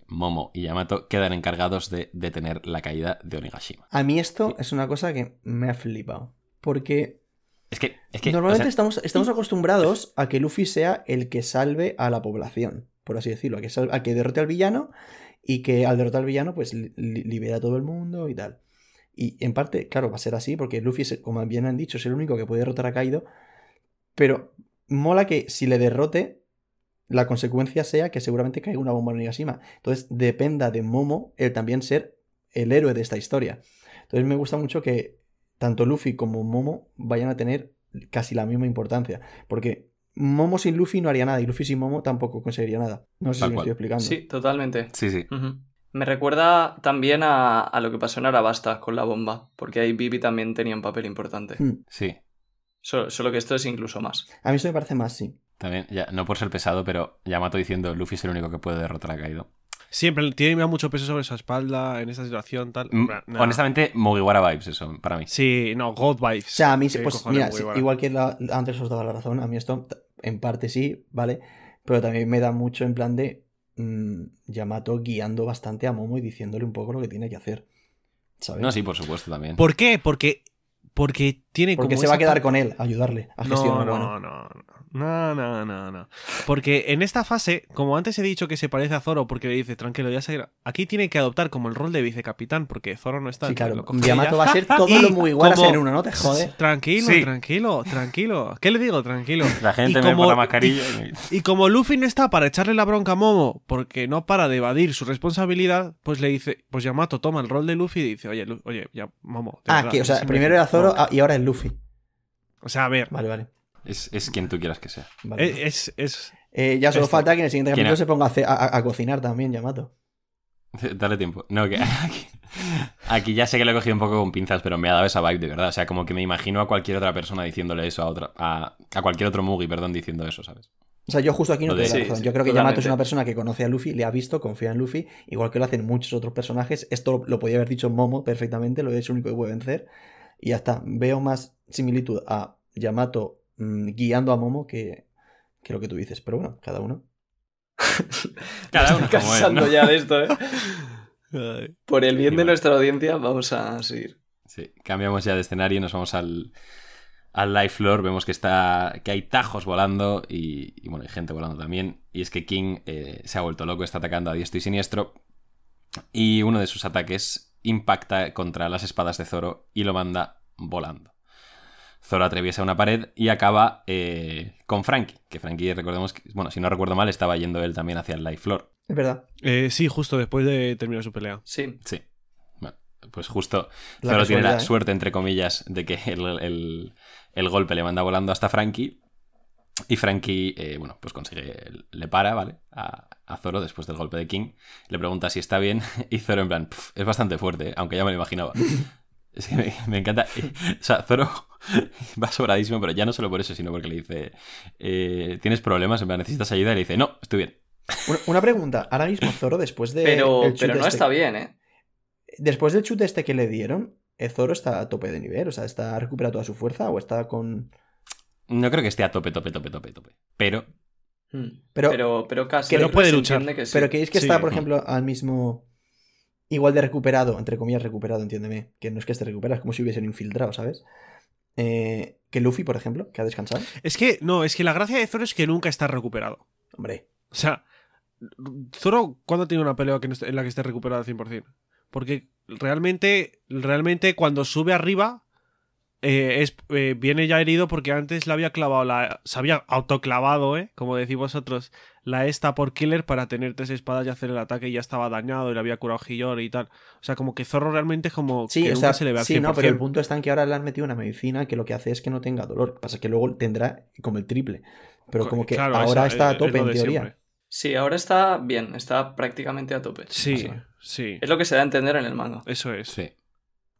Momo y Yamato quedan encargados de detener la caída de Onigashima. A mí esto es una cosa que me ha flipado. Porque Es que, es que normalmente o sea, estamos, estamos acostumbrados a que Luffy sea el que salve a la población, por así decirlo, a que, a que derrote al villano y que al derrotar al villano pues li- li- libera a todo el mundo y tal. Y en parte, claro, va a ser así porque Luffy, es- como bien han dicho, es el único que puede derrotar a Kaido, pero mola que si le derrote, la consecuencia sea que seguramente caiga una bomba en Onigashima. Entonces dependa de Momo el también ser el héroe de esta historia. Entonces me gusta mucho que tanto Luffy como Momo vayan a tener casi la misma importancia. Porque Momo sin Luffy no haría nada y Luffy sin Momo tampoco conseguiría nada. No sé Tal si me estoy explicando. Sí, totalmente. Sí, sí. Me recuerda también a, a lo que pasó en Arabasta con la bomba, porque ahí Vivi también tenía un papel importante. Hmm. Sí. Solo, solo que esto es incluso más. A mí eso me parece más, sí. También, ya, no por ser pesado, pero Yamato diciendo Luffy es el único que puede derrotar a Kaido. Siempre tiene mucho peso sobre su espalda en esta situación, tal. Mm, Nah. Honestamente, Mugiwara vibes eso, para mí. Sí, no, God Vibes. O sea, a mí, ¿Qué pues mira, sí, igual que la- antes os daba la razón, a mí esto en parte sí, ¿vale? Pero también me da mucho en plan de mm, Yamato guiando bastante a Momo y diciéndole un poco lo que tiene que hacer. ¿Sabes? No, sí, por supuesto también. ¿Por qué? Porque, porque tiene Porque como se va a quedar con él, a ayudarle a No, gestionar. no, bueno. no, no, no, no, no. Porque en esta fase, como antes he dicho que se parece a Zoro porque le dice, tranquilo, ya se irá", Aquí tiene que adoptar como el rol de vicecapitán porque Zoro no está. Sí, claro. Yamato va a ser todo lo muy igual a como- ser uno, ¿no te jode? Tranquilo, Sí. tranquilo, tranquilo. ¿Qué le digo? Tranquilo. La gente Y me como- pone la mascarilla. y- Y como Luffy no está para echarle la bronca a Momo porque no para de evadir su responsabilidad, pues le dice, pues Yamato toma el rol de Luffy y dice, oye, Lu- oye, ya, Momo. Ah, verdad, que, o sea, me- primero era Zoro ah, y ahora es Luffy. O sea, a ver, Vale, vale. Es, es quien tú quieras que sea. vale. eh, es, es, Eh, ya solo esto. falta que en el siguiente ¿Quién capítulo se ponga a, cocinar también, Yamato. Dale tiempo. No, que aquí, aquí ya sé que lo he cogido un poco con pinzas, pero me ha dado esa vibe de verdad. O sea, como que me imagino a cualquier otra persona diciéndole eso a otra. A, a cualquier otro Mugi, perdón, diciendo eso, ¿sabes? O sea, yo justo aquí no te doy la sí, razón. sí, yo creo que Yamato es una persona que conoce a Luffy, le ha visto, confía en Luffy, igual que lo hacen muchos otros personajes. Esto lo, lo podía haber dicho Momo perfectamente, lo es el único que puede vencer. Y ya está. Veo más similitud a Yamato mm, guiando a Momo que, que lo que tú dices. Pero bueno, cada uno. Cada uno estoy como él, cansando ¿no? ya de esto, ¿eh? Por el bien de nuestra audiencia, vamos a seguir. Sí, cambiamos ya de escenario y nos vamos al, al live floor. Vemos que está que hay tajos volando y, y, bueno, hay gente volando también. Y es que King eh, se ha vuelto loco, está atacando a diestro y siniestro. Y uno de sus ataques impacta contra las espadas de Zoro y lo manda volando. Zoro atraviesa una pared y acaba eh, con Frankie, que Frankie, recordemos que, bueno, si no recuerdo mal, estaba yendo él también hacia el Life Floor. Es verdad. Eh, sí, justo después de terminar su pelea. Sí. Sí. Bueno, pues justo La Zoro tiene la ¿eh? suerte, entre comillas, de que el, el- el golpe le manda volando hasta Frankie. Y Frankie, eh, bueno, pues consigue, le para, ¿vale? A, a Zoro después del golpe de King. Le pregunta si está bien. Y Zoro, en plan, "Pf, es bastante fuerte, ¿eh? aunque ya me lo imaginaba. Es que me, me encanta. O sea, Zoro va sobradísimo, pero ya no solo por eso, sino porque le dice: eh, ¿Tienes problemas? En plan, ¿necesitas ayuda? Y le dice: No, estoy bien. Una, una pregunta. Ahora mismo Zoro, después de. Pero, el pero no este- está bien, ¿eh? Después del chute este que le dieron, Zoro está a tope de nivel. O sea, ¿está recuperado toda su fuerza o está con. No creo que esté a tope, tope, tope, tope, tope. Pero Hmm. Pero- pero, pero casi. que no puede luchar. entiende que sí. Pero que es que Sí. está, por ejemplo, al mismo. Igual de recuperado, entre comillas, recuperado, entiéndeme. Que no es que esté recuperado, es como si hubiesen infiltrado, ¿sabes? Eh, que Luffy, por ejemplo, que ha descansado. Es que, no, es que la gracia de Zoro es que nunca está recuperado. Hombre, O sea, Zoro, ¿cuándo tiene una pelea en la que esté recuperado al 100%? Porque realmente, realmente cuando sube arriba, eh, es, eh, viene ya herido porque antes le había clavado la. Se había autoclavado, ¿eh? Como decís vosotros, la esta por killer para tener tres espadas y hacer el ataque y ya estaba dañado y le había curado Hiyori y tal. O sea, como que Zorro realmente es como. Sí, que o nunca sea, se le ve al sí, no, pero el 100%. punto está en que ahora le han metido una medicina que lo que hace es que no tenga dolor. Pasa que luego tendrá como el triple. Pero como que Claro, ahora esa- está a tope, en teoría. siempre. Sí, ahora está bien, está prácticamente a tope. Sí, Sí. sí. Es lo que se da a entender en el manga. Eso es. sí.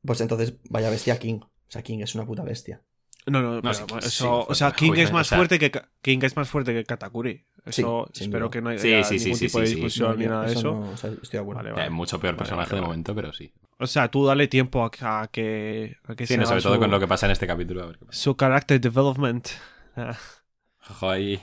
Pues entonces, vaya bestia King. O sea, King es una puta bestia. No, no, No, pero sí, eso, sí, o sea, King es más o sea- fuerte que King es más fuerte que Katakuri. Eso espero duda. que no haya Sí, sí, sí, ningún sí, tipo de sí, sí. discusión No, ni nada de eso. no- o sea, estoy de acuerdo. Vale, Eh, mucho peor personaje vale, de momento, pero sí. O sea, tú dale tiempo a, a que a que Sí, se sobre todo con lo que pasa en este capítulo. A ver qué pasa. su character development. Ah, Ojo ahí.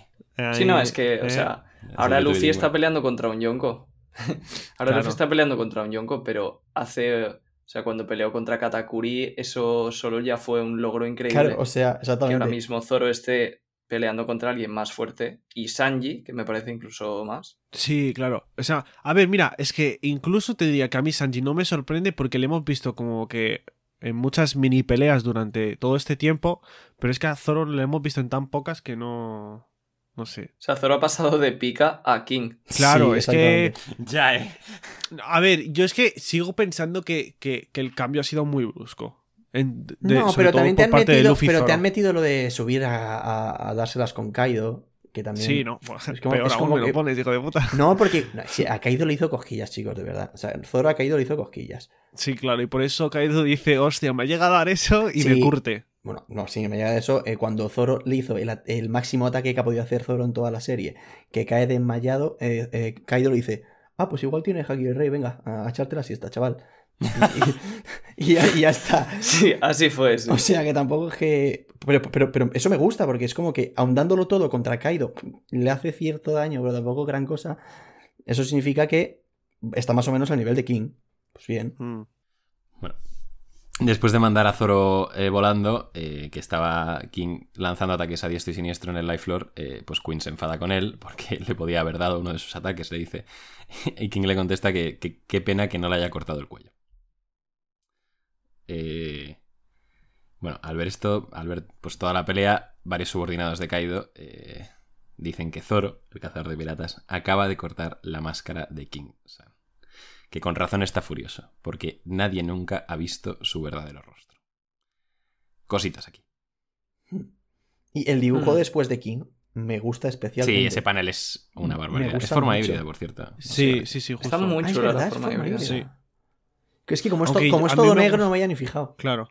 Sí, no, es que, o eh, sea, ahora Luffy está peleando contra un Yonko. ahora Claro. Luffy está peleando contra un Yonko, pero hace. O sea, cuando peleó contra Katakuri, eso solo ya fue un logro increíble. Claro, o sea, que exactamente. ahora mismo Zoro esté peleando contra alguien más fuerte. Y Sanji, que me parece incluso más. Sí, claro. O sea, a ver, mira, es que incluso te diría que a mí Sanji no me sorprende porque le hemos visto como que en muchas mini peleas durante todo este tiempo, pero es que a Zoro le hemos visto en tan pocas que no. No sé. O sea, Zoro ha pasado de pica a King. Claro, Sí, es que. Ya, eh. A ver, yo es que sigo pensando que, que- que el cambio ha sido muy brusco. En- de- no, pero también te han metido, pero te han metido lo de subir a, a- a dárselas con Kaido, que también... Sí, no. Es como- Peor es aún como me que- lo pones, hijo de puta. No, porque no, sí, a Kaido le hizo cosquillas, chicos, de verdad. O sea, Zoro a Kaido le hizo cosquillas. Sí, claro, y por eso Kaido dice, hostia, me llega a dar eso y Sí. me curte. Bueno, no, sin me llega de eso, eh, cuando Zoro le hizo el, el máximo ataque que ha podido hacer Zoro en toda la serie, que cae desmayado, eh, eh, Kaido le dice, ah, pues igual tiene Haki el Rey, venga, a, a echarte la siesta, chaval. Y, y- y ya, y ya está. Sí, así fue. sí. O sea que tampoco es que... Pero, pero, pero eso me gusta, porque es como que ahondándolo todo contra Kaido, le hace cierto daño, pero tampoco gran cosa. Eso significa que está más o menos al nivel de King. Pues bien. Mm. Bueno. Después de mandar a Zoro eh, volando, eh, que estaba King lanzando ataques a diestro y siniestro en el Life Floor, eh, pues Queen se enfada con él porque le podía haber dado uno de sus ataques, le dice. Y King le contesta que qué pena que no le haya cortado el cuello. Bueno, al ver esto, al ver pues toda la pelea, varios subordinados de Kaido dicen que Zoro, el cazador de piratas, acaba de cortar la máscara de King. O sea, que con razón está furioso, porque nadie nunca ha visto su verdadero rostro. Cositas aquí. Y el dibujo Hmm. después de King me gusta especialmente. Sí, ese panel es una barbaridad. Es forma mucho. híbrida, por cierto. Sí, sí, sí, justo. Está muy Ah, es chula verdad, la es forma híbrida. híbrida. Sí. Que es que como es, como todo negro gusta- no me había ni fijado. Claro.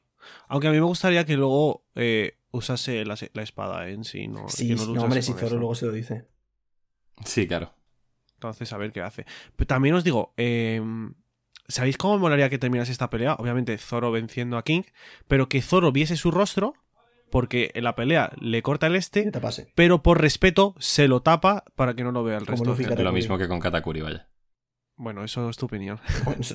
Aunque a mí me gustaría que luego eh, usase la, la espada en sí. No, Sí, que no no, hombre, si Zoro luego se lo dice. Sí, claro. Entonces, a ver qué hace. Pero también os digo, eh, ¿sabéis cómo me molaría que terminase esta pelea? Obviamente Zoro venciendo a King, pero que Zoro viese su rostro, porque en la pelea le corta el este, pero por respeto se lo tapa para que no lo vea el resto. Katakuri. Lo mismo que con Katakuri, vaya. Bueno, eso es tu opinión.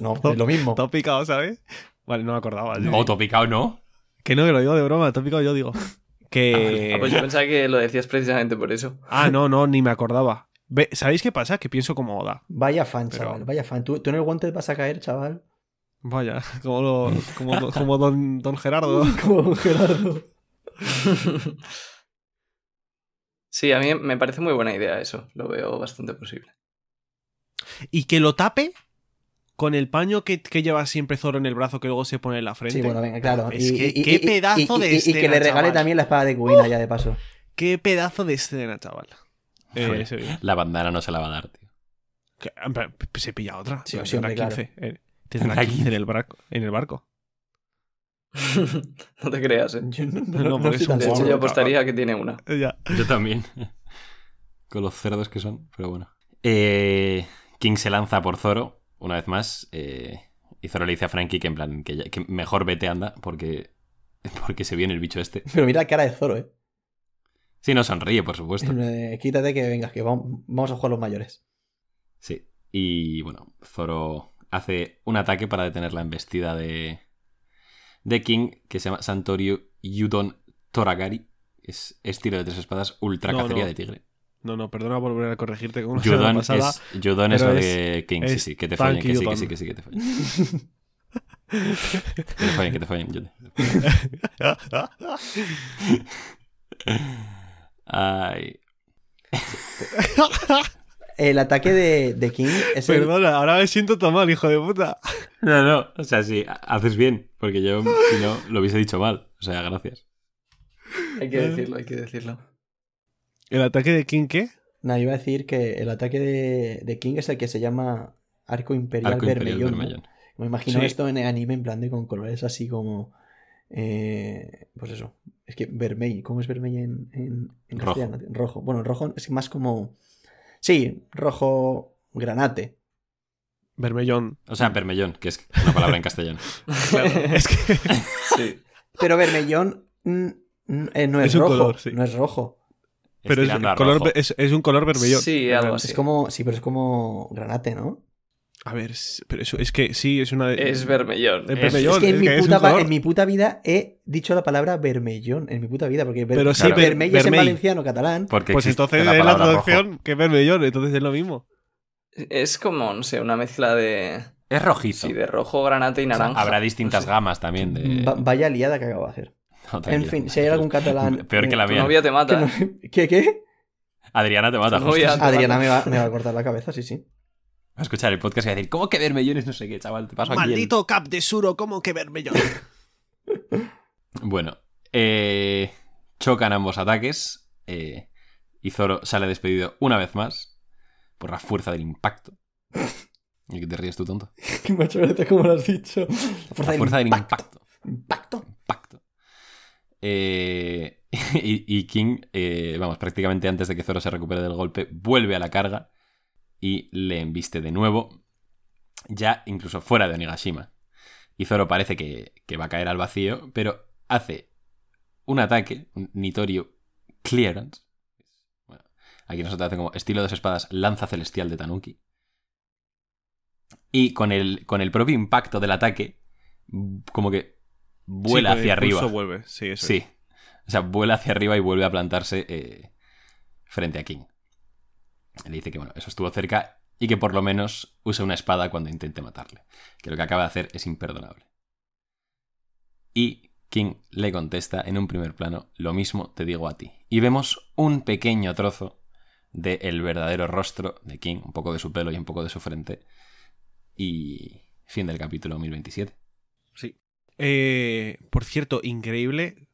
No, es lo mismo. Te has picado, ¿sabes? Vale, no me acordaba. sí. No, topicado no. Que no, que lo digo de broma, te has picado yo digo. Que... Ah, pues yo pensaba que lo decías precisamente por eso. Ah, no, no, ni me acordaba. ¿Sabéis qué pasa? Que pienso como Oda. Vaya fan, Pero- chaval. Vaya fan. ¿Tú, tú en el guante vas a caer, chaval. Vaya, como, lo- como, do- como don, don Gerardo. Como Gerardo. Sí, a mí me parece muy buena idea eso. Lo veo bastante posible. Y que lo tape con el paño que, que lleva siempre Zoro en el brazo que luego se pone en la frente. Sí, bueno, venga, claro. Es que qué pedazo de y- y que escena, le regale chaval. también la espada de Cubina, ya de paso. Qué pedazo de escena, chaval. Eh, Joder. La bandana no se la va a dar, tío. Que- en plan, p- se pilla otra. Sí, Tendrá sí, claro. 15, eh, tendrá Tendrá 15 en el barco. En el barco. no te creas, ¿eh? Yo no, No, no, no porque estoy es un tan De hecho, yo apostaría que tiene una. Ya. Yo también. Con los cerdos que son, pero bueno. Eh, King se lanza por Zoro, una vez más. eh, y Zoro le dice a Frankie que en plan, que, ya- que mejor vete anda, porque, porque se viene el bicho este. Pero mira la cara de Zoro, ¿eh? Sí, no sonríe, por supuesto. Eh, Quítate que vengas, que vamos, a jugar los mayores. Sí. Y bueno, Zoro hace un ataque para detener la embestida de, de King, que se llama Santorio Yudon Toragari. Es estilo de tres espadas, ultra No, cacería no. de tigre. No, no, perdona por volver a corregirte la semana Yudon pasada. es, Yudon es lo de King, sí, sí, que te Tanky que sí, que sí, que sí, que te follen. que te follen, que te. Yudon. Ay. El ataque de, de King es el... Perdona, ahora me siento tan mal, hijo de puta. No, no, o sea, sí, haces bien, porque yo, si no, lo hubiese dicho mal. O sea, gracias. Hay que decirlo, hay que decirlo. ¿El ataque de King qué? No, iba a decir que el ataque de, de King es el que se llama Arco Imperial Arco Imperial Vermellón. ¿no? Vermellón. Me imagino Sí. esto en anime en plan de con colores así como... eh, pues eso. Es que vermell, ¿cómo es vermell en, en, en Rojo. castellano? Rojo. Bueno, rojo es más como... Sí, rojo granate. Vermellón. O sea, vermellón, que es una palabra en castellano. es que. Sí. Pero vermellón mm, mm, eh, no es, Es un rojo. color, sí. No es rojo. Pero es, color, un color vermellón. Sí, algo así. Es como... Sí, pero es como granate, ¿no? A ver, es- pero eso es que sí, es una. de- Es vermellón. Es Es- vermellón. es que en, es mi que puta, en mi puta vida he dicho la palabra vermellón. En mi puta vida, porque ver- Pero sí, claro, es en valenciano, catalán. Porque Pues entonces es la palabra rojo. traducción que es vermellón, entonces es lo mismo. Es como, no sé, una mezcla de. Es rojizo. Sí, de rojo, granate y O sea, naranja. habrá distintas gamas también de... Va- vaya liada que acabo de hacer. No, En fin, si hay algún catalán. Peor que la Tu mía. novia te mata. ¿Qué, qué? Adriana te mata. Tu novia- te Adriana mata. me va, me va a cortar la cabeza, sí, sí. Va a escuchar el podcast y va a decir, ¿cómo que vermellones? No sé qué, chaval, te paso aquí el- Maldito cap de Suro, ¿cómo que vermellón? Bueno, eh, chocan ambos ataques eh, y Zoro sale despedido una vez más por la fuerza del impacto. ¿Y qué te ríes tú, tonto? Qué macho como lo has dicho. La fuerza, la del fuerza del impacto. impacto. impacto. Impacto. Eh, y, y King, eh, vamos, prácticamente antes de que Zoro se recupere del golpe, vuelve a la carga y le embiste de nuevo, ya incluso fuera de Onigashima. Y Zoro parece que, que va a caer al vacío, pero hace un ataque, un Nitorio Clearance. Bueno, aquí nosotros hace como estilo de dos espadas, lanza celestial de Tanuki. Y con el, con el propio impacto del ataque, como que vuela Sí, hacia arriba. vuelve, sí, eso Sí. O sea, vuela hacia arriba y vuelve a plantarse eh, frente a King. Le dice que, bueno, eso estuvo cerca y que por lo menos use una espada cuando intente matarle. Que lo que acaba de hacer es imperdonable. Y King le contesta en un primer plano, lo mismo te digo a ti. Y vemos un pequeño trozo del verdadero rostro de King, un poco de su pelo y un poco de su frente. Y fin del capítulo 1027. Sí. Eh, por cierto, increíble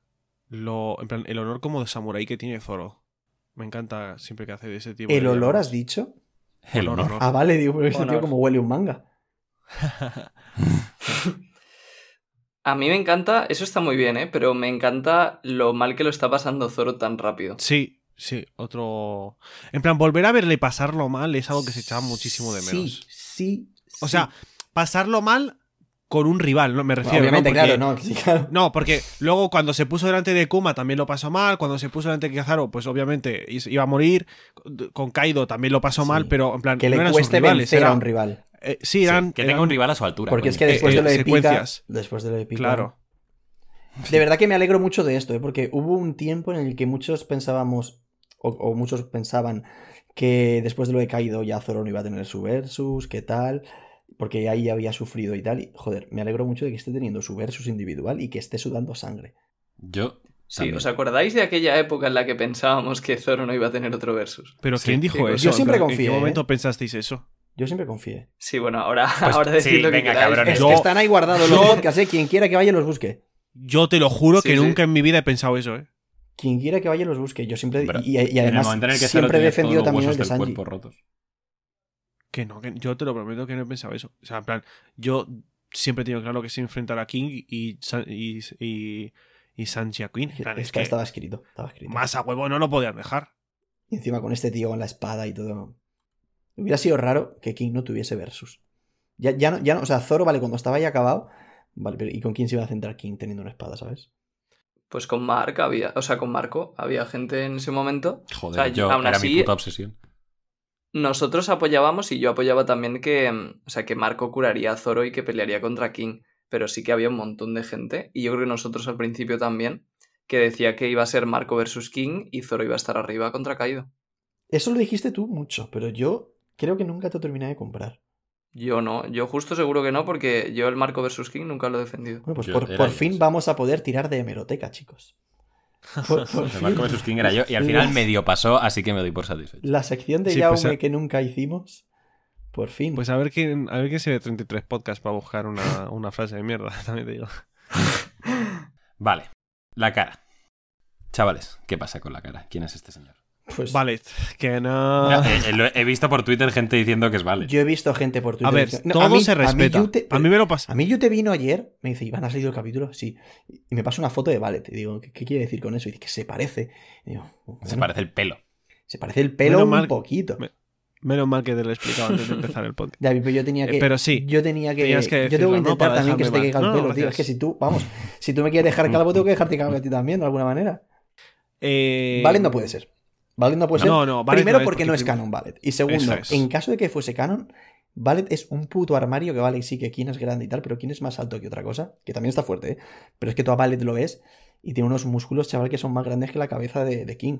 lo, en plan, el honor como de samurái que tiene Zoro. Me encanta siempre que hace de ese tipo ¿El de olor has dicho? El honor. Ah, vale, digo, porque este Honor. tío como huele un manga. A mí me encanta, eso está muy bien, ¿eh? Pero me encanta lo mal que lo está pasando Zoro tan rápido. Sí, sí, otro... En plan, volver a verle pasarlo mal es algo que se echaba muchísimo de menos. Sí, sí. O sí. sea, pasarlo mal con un rival, ¿no? Me refiero, obviamente, ¿no? Porque- claro, no, sí, claro. No, porque luego cuando se puso delante de Kuma también lo pasó mal, cuando se puso delante de Kizaru, pues obviamente iba a morir, con Kaido también lo pasó Sí. mal, pero en plan, Que no le cueste rivales, vencer era- a un rival. eh, sí, Sí, eran... que tenga eran- un rival a su altura. Porque es que después eh, de lo de después de lo de Pika, Claro. De verdad que me alegro mucho de esto, ¿eh? porque hubo un tiempo en el que muchos pensábamos, o, o muchos pensaban, que después de lo de Caído ya Zoro no iba a tener su versus, qué tal. Porque ahí había sufrido y tal. Y, joder, me alegro mucho de que esté teniendo su versus individual y que esté sudando sangre. Yo. Sí, también. ¿os acordáis de aquella época en la que pensábamos que Zoro no iba a tener otro versus? Pero Sí. ¿quién dijo Yo eso? siempre ¿En qué- confié, ¿En qué ¿eh? momento pensasteis eso? Yo siempre confié. Sí, bueno, ahora, Pues ahora sí, lo que venga, cabrones. Es Yo- que están ahí guardados los yo- podcasts, ¿eh? Quien quiera que vaya los busque. Yo te lo juro Sí, que sí. nunca en mi vida he pensado eso, ¿eh? Quien quiera que vaya los busque. Yo siempre. Bro, y, y- y en el además, momento en el que Zoro siempre he defendido también el huesos de del Sanji. cuerpo rotos. Que no, que yo te lo prometo que no he pensado eso. O sea, en plan, yo siempre he tenido claro que se enfrentar a King y, San- y, y, y Sanji a Queen. Plan, es que Estaba escrito. Estaba escrito. más a huevo no lo podían dejar. Y encima con este tío con la espada y todo. Hubiera sido raro que King no tuviese versus. Ya, ya, no, ya no, o sea, Zoro, vale, cuando estaba ya acabado. Vale, pero ¿y con quién se iba a centrar King teniendo una espada, sabes? Pues con Mark había, o sea, con Marco había gente en ese momento. Joder, O sea, yo, aún era así- mi puta obsesión. Nosotros apoyábamos y yo apoyaba también que, mm, o sea, que Marco curaría a Zoro y que pelearía contra King. Pero sí que había un montón de gente, y yo creo que nosotros al principio también, que decía que iba a ser Marco versus King y Zoro iba a estar arriba contra Kaido. Eso lo dijiste tú mucho, pero yo creo que nunca te terminé de comprar. Yo no, yo justo seguro que no, porque yo el Marco versus King nunca lo he defendido. Bueno, pues por, por fin vamos a poder tirar de hemeroteca, chicos. Por, por El fin. Marco vs. King era yo y al final medio pasó, así que me doy por satisfecho. La sección de Sí, Jaume pues, eh. que nunca hicimos. Por fin. Pues a ver quién, a ver quién se ve 33 podcasts para buscar una, una frase de mierda, también te digo. Vale, la cara. Chavales, ¿qué pasa con la cara? ¿Quién es este señor? Pues Vale, que no. Eh, eh, he he visto por Twitter gente diciendo que es Vale. yo he visto gente por Twitter. A ver, diciendo- todo No, mí- se mí respeta. A mí, me lo pasa. A mí Yute vino ayer, me dice, Iván, ¿has leído el capítulo? Sí. Y me pasa una foto de Valet. Y digo, ¿qué, qué quiere decir con eso? Y dice que se parece. Y digo, Se parece el pelo. se parece el pelo Menos un mal- poquito. me- Menos mal que te lo he explicado antes de empezar el podcast. Ya, pero yo tenía Eh, que. pero sí, Yo tenía que. yo tengo que intentar también que se te caiga el pelo, tío. Es que si tú, vamos, si tú me quieres dejar calvo, tengo que dejarte calvo a ti también, de alguna manera. Eh, Valet no puede ser. Valet no puede ser. No, no, Valet Primero no es porque no es canon Valet. Y segundo, es. en caso de que fuese canon, Valet es un puto armario que vale, sí que King es grande y tal, pero King es más alto que otra cosa, que también está fuerte, ¿eh? Pero es que tú a Valet lo ves y tiene unos músculos, chaval, que son más grandes que la cabeza de, de King.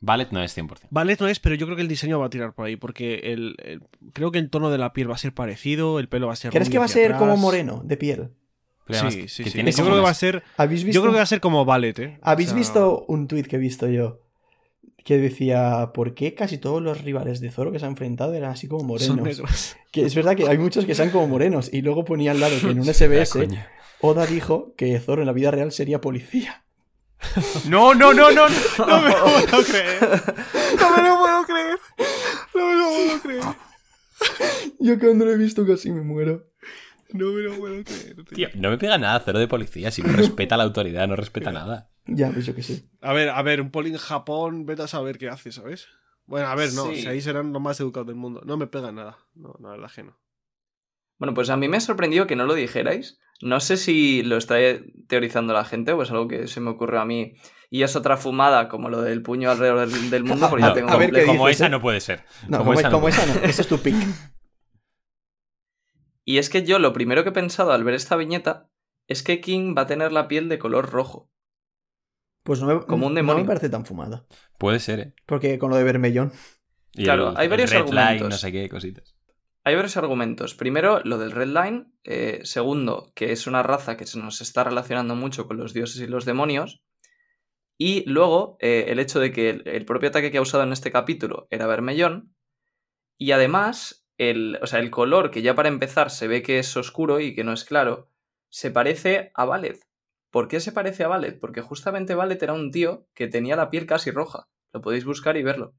Valet no es 100%. Valet no es, pero yo creo que el diseño va a tirar por ahí, porque el, el- creo que el tono de la piel va a ser parecido, el pelo va a ser. ¿Crees que va a ser como moreno, de piel? Pero Sí, que- sí, que sí. Yo creo que va a ser. ¿Habéis visto, Yo creo que va a ser como Valet, ¿eh? O ¿habéis sea, visto un tuit que he visto yo? Que decía, ¿por qué casi todos los rivales de Zoro que se han enfrentado eran así como morenos? Son negros. Que es verdad que hay muchos que sean como morenos. Y luego ponía al lado que en un SBS. Oda dijo que Zoro en la vida real sería policía. No, no, no, no. no. No me lo puedo creer. No me lo puedo creer. No me lo puedo creer. Yo cuando lo he visto casi me muero. No me lo puedo creer, tío. Tío, no me pega nada cero de policía. Si no respeta la autoridad, no respeta nada. Ya, pues yo que sé. A ver, a ver, un poli en Japón, vete a saber qué hace, ¿sabes? Bueno, a ver, no, Sí. si ahí serán los más educados del mundo. No me pega nada. No, la verdad que no. Bueno, pues a mí me ha sorprendido que no lo dijerais. No sé si lo está teorizando la gente o es algo que se me ocurrió a mí. Y es otra fumada como lo del puño alrededor del, del mundo, porque ya tengo a ver complejo. Como esa eh? no puede ser. No, Como como, esa no como puede esa no. Ese es tu pick. Y es que yo lo primero que he pensado al ver esta viñeta es que King va a tener la piel de color rojo. Pues no me, Como un no demonio. me parece tan fumada. Puede ser, ¿eh? Porque con lo de Bermellón. Y Claro, el- hay el varios red line, argumentos. no sé qué cositas. Hay varios argumentos. Primero, lo del Red Line. Eh, segundo, que es una raza que se nos está relacionando mucho con los dioses y los demonios. Y luego, eh, el hecho de que el, el propio ataque que ha usado en este capítulo era Vermellón. Y además, el, o sea, el color, que ya para empezar se ve que es oscuro y que no es claro, se parece a Valet. ¿Por qué se parece a Valet? Porque justamente Valet era un tío que tenía la piel casi roja. Lo podéis buscar y verlo.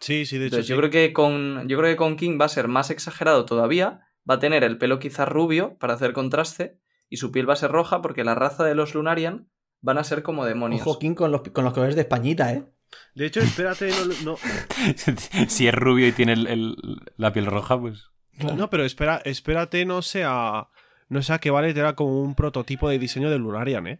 Sí, sí, de hecho. Entonces, yo creo que con. Yo creo que con King va a ser más exagerado todavía. Va a tener el pelo quizás rubio para hacer contraste. Y su piel va a ser roja porque la raza de los Lunarian van a ser como demonios. Ojo, King con los, con los colores de Españita, ¿eh? De hecho, espérate, no, no, si es rubio y tiene el- el- la piel roja, pues. no, pero espera, espérate, no sea. No sea que Valet era como un prototipo de diseño del Lunarian, ¿eh?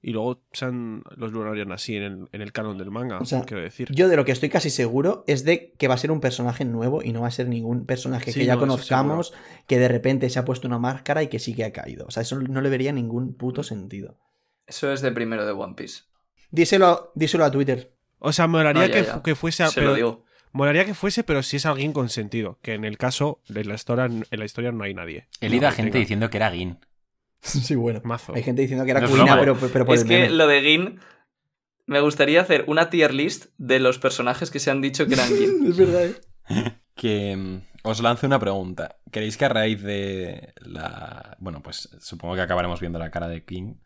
Y luego sean los Lunarian así en el, en el canon del manga, O sea, quiero decir. Yo de lo que estoy casi seguro es de que va a ser un personaje nuevo y no va a ser ningún personaje Sí, que ya no, conozcamos, que de repente se ha puesto una máscara y que sí que ha caído. O sea, eso no le vería ningún puto sentido. Eso es de primero de One Piece. Díselo, díselo a Twitter. O sea, me molaría No, ya, que, ya. que fuese a. Se pero, lo digo. Molaría que fuese, pero si es alguien con sentido. Que en el caso, de la historia, en la historia no hay nadie. He leído a No, gente tenga diciendo que era Gin. Sí, bueno. Mazo. Hay gente diciendo que era No es Kuina, broma. pero, pero por es el que meme. lo de Gin. Me gustaría hacer una tier list de los personajes que se han dicho que eran Gin. Es verdad, ¿eh? Que mm, os lance una pregunta. ¿Queréis que a raíz de la... Bueno, pues supongo que acabaremos viendo la cara de King,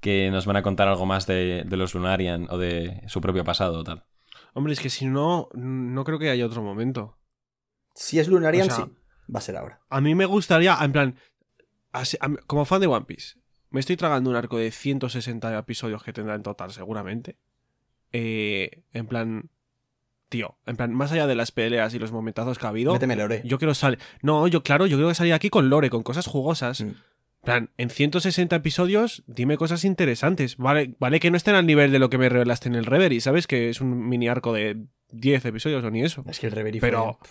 que nos van a contar algo más de, de los Lunarian o de su propio pasado o tal? Hombre, es que si no, no creo que haya otro momento. Si es Lunarian, O sea- sí. Va a ser ahora. A mí me gustaría, en plan, así- como fan de One Piece, me estoy tragando un arco de 160 episodios que tendrá en total, seguramente. Eh, en plan, tío, en plan, más allá de las peleas y los momentazos que ha habido, Méteme Lore. yo quiero salir. No, yo, claro, yo creo que salir aquí con lore, con cosas jugosas. Mm. En plan, en 160 episodios, dime cosas interesantes. Vale, vale que no estén al nivel de lo que me revelaste en el Reverie, ¿sabes? Que es un mini arco de 10 episodios o ni eso. Es que el Reverie Pero, fue-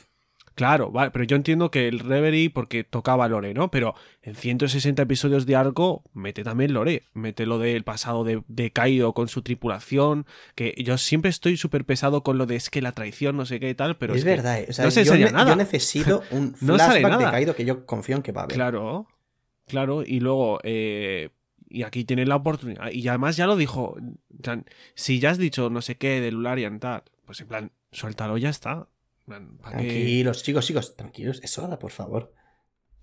claro, vale, pero yo entiendo que el Reverie porque tocaba Lore, ¿no? Pero en 160 episodios de arco, mete también Lore. Mete lo del pasado de, de Kaido con su tripulación. Que yo siempre estoy súper pesado con lo de es que la traición, no sé qué y tal, pero es, es, que- verdad, ¿eh? O sea, no se yo, enseña ne- nada. yo necesito un No sale flashback de. Kaido que yo confío en que va a haber. Claro, claro. Y luego, eh, y aquí tienen la oportunidad. Y además ya lo dijo. si ya has dicho no sé qué de Lularian tal, pues en plan, suéltalo, ya está. Tranquilos, chicos, chicos, tranquilos. Es Oda, por favor.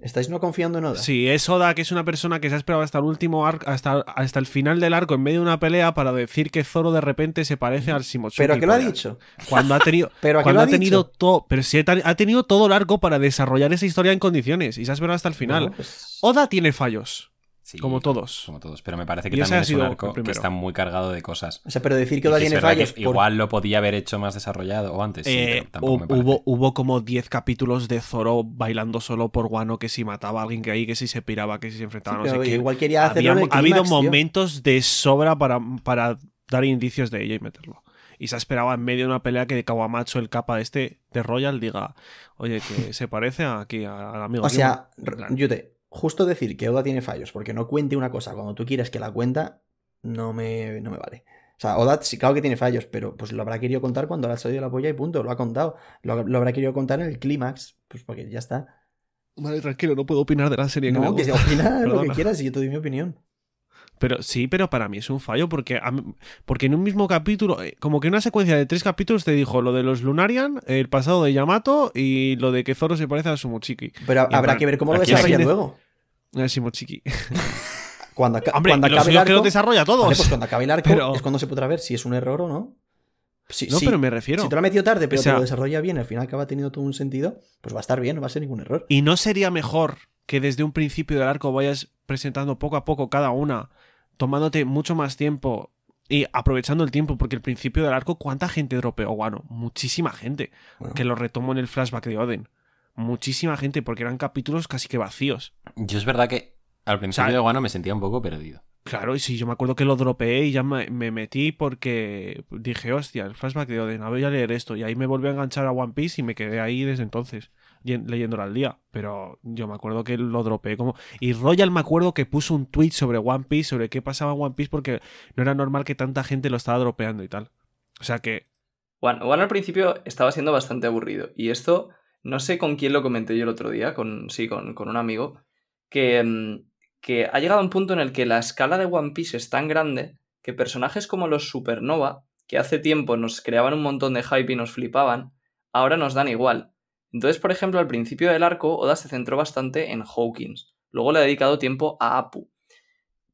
¿Estáis no confiando en Oda? Sí, es Oda, que es una persona que se ha esperado hasta el último arco, hasta, hasta el final del arco en medio de una pelea para decir que Zoro de repente se parece al Shimotsuki. ¿Pero a qué lo ha dicho? Cuando ha tenido, ¿Pero cuando lo ha ha tenido todo. Pero sí ha ha tenido todo el arco para desarrollar esa historia en condiciones. Y se ha esperado hasta el final. Bueno, pues- Oda tiene fallos. Sí, Como todos. Como todos. Pero me parece que Y también ha es un arco que está muy cargado de cosas. O sea, pero decir que Oda tiene fallos. por- Igual lo podía haber hecho más desarrollado o antes. sí, Eh, parece. hubo, hubo como 10 capítulos de Zoro bailando solo por Guano, que si mataba a alguien que ahí, que si se piraba, que si se enfrentaba, no pero sé qué. igual quería hacerlo Había- en el ha habido tío. momentos de sobra para, para dar indicios de ello y meterlo. Y se esperaba en medio de una pelea que Kawamacho, el capa este de Royal, diga, oye, que se parece aquí al amigo. O sea, Kimo". En plan, Yute, justo decir que Oda tiene fallos porque no cuente una cosa cuando tú quieres que la cuenta, no me, no me vale. O sea, Oda sí, claro que tiene fallos, pero pues lo habrá querido contar cuando le ha salido la polla y punto, lo ha contado. Lo, lo habrá querido contar en el clímax, pues porque ya está. Vale, tranquilo, no puedo opinar de la serie. que me No, que opina lo que quieras y yo te doy mi opinión. Pero sí, pero para mí es un fallo porque, porque en un mismo capítulo, eh, como que en una secuencia de tres capítulos te dijo lo de los Lunarian, el pasado de Yamato y lo de que Zoro se parece a Sumochiki. Pero habrá plan, que ver cómo lo desarrolla luego. A Shimochiki. Cuando, aca- Hombre, cuando acabe el que arco, lo desarrolla todos. Vale, pues cuando acabe el arco Pero- es cuando se podrá ver si es un error o no. Si, no, si- pero me refiero. si te lo ha metido tarde, pero O sea- te lo desarrolla bien, al final acaba teniendo todo un sentido, pues va a estar bien, no va a ser ningún error. ¿Y no sería mejor que desde un principio del arco vayas presentando poco a poco cada una, tomándote mucho más tiempo y aprovechando el tiempo? Porque el principio del arco, ¿cuánta gente dropeó? Bueno, muchísima gente. Bueno, Que lo retomo en el flashback de Oden. Muchísima gente, porque eran capítulos casi que vacíos. Yo es verdad que al principio sea, de Guano me sentía un poco perdido. Claro, y sí, yo me acuerdo que lo dropeé y ya me, me metí porque dije, hostia, el flashback de Oden, voy a leer esto. Y ahí me volví a enganchar a One Piece y me quedé ahí desde entonces, leyéndolo al día. Pero yo me acuerdo que lo dropeé como... Y Royal me acuerdo que puso un tweet sobre One Piece, sobre qué pasaba en One Piece, porque no era normal que tanta gente lo estaba dropeando y tal. O sea que... One al principio estaba siendo bastante aburrido. Y esto, no sé con quién lo comenté yo el otro día, con, sí, con, con un amigo, que, mm, que ha llegado a un punto en el que la escala de One Piece es tan grande que personajes como los Supernova, que hace tiempo nos creaban un montón de hype y nos flipaban, ahora nos dan igual. Entonces, por ejemplo, al principio del arco, Oda se centró bastante en Hawkins. Luego le ha dedicado tiempo a Apu.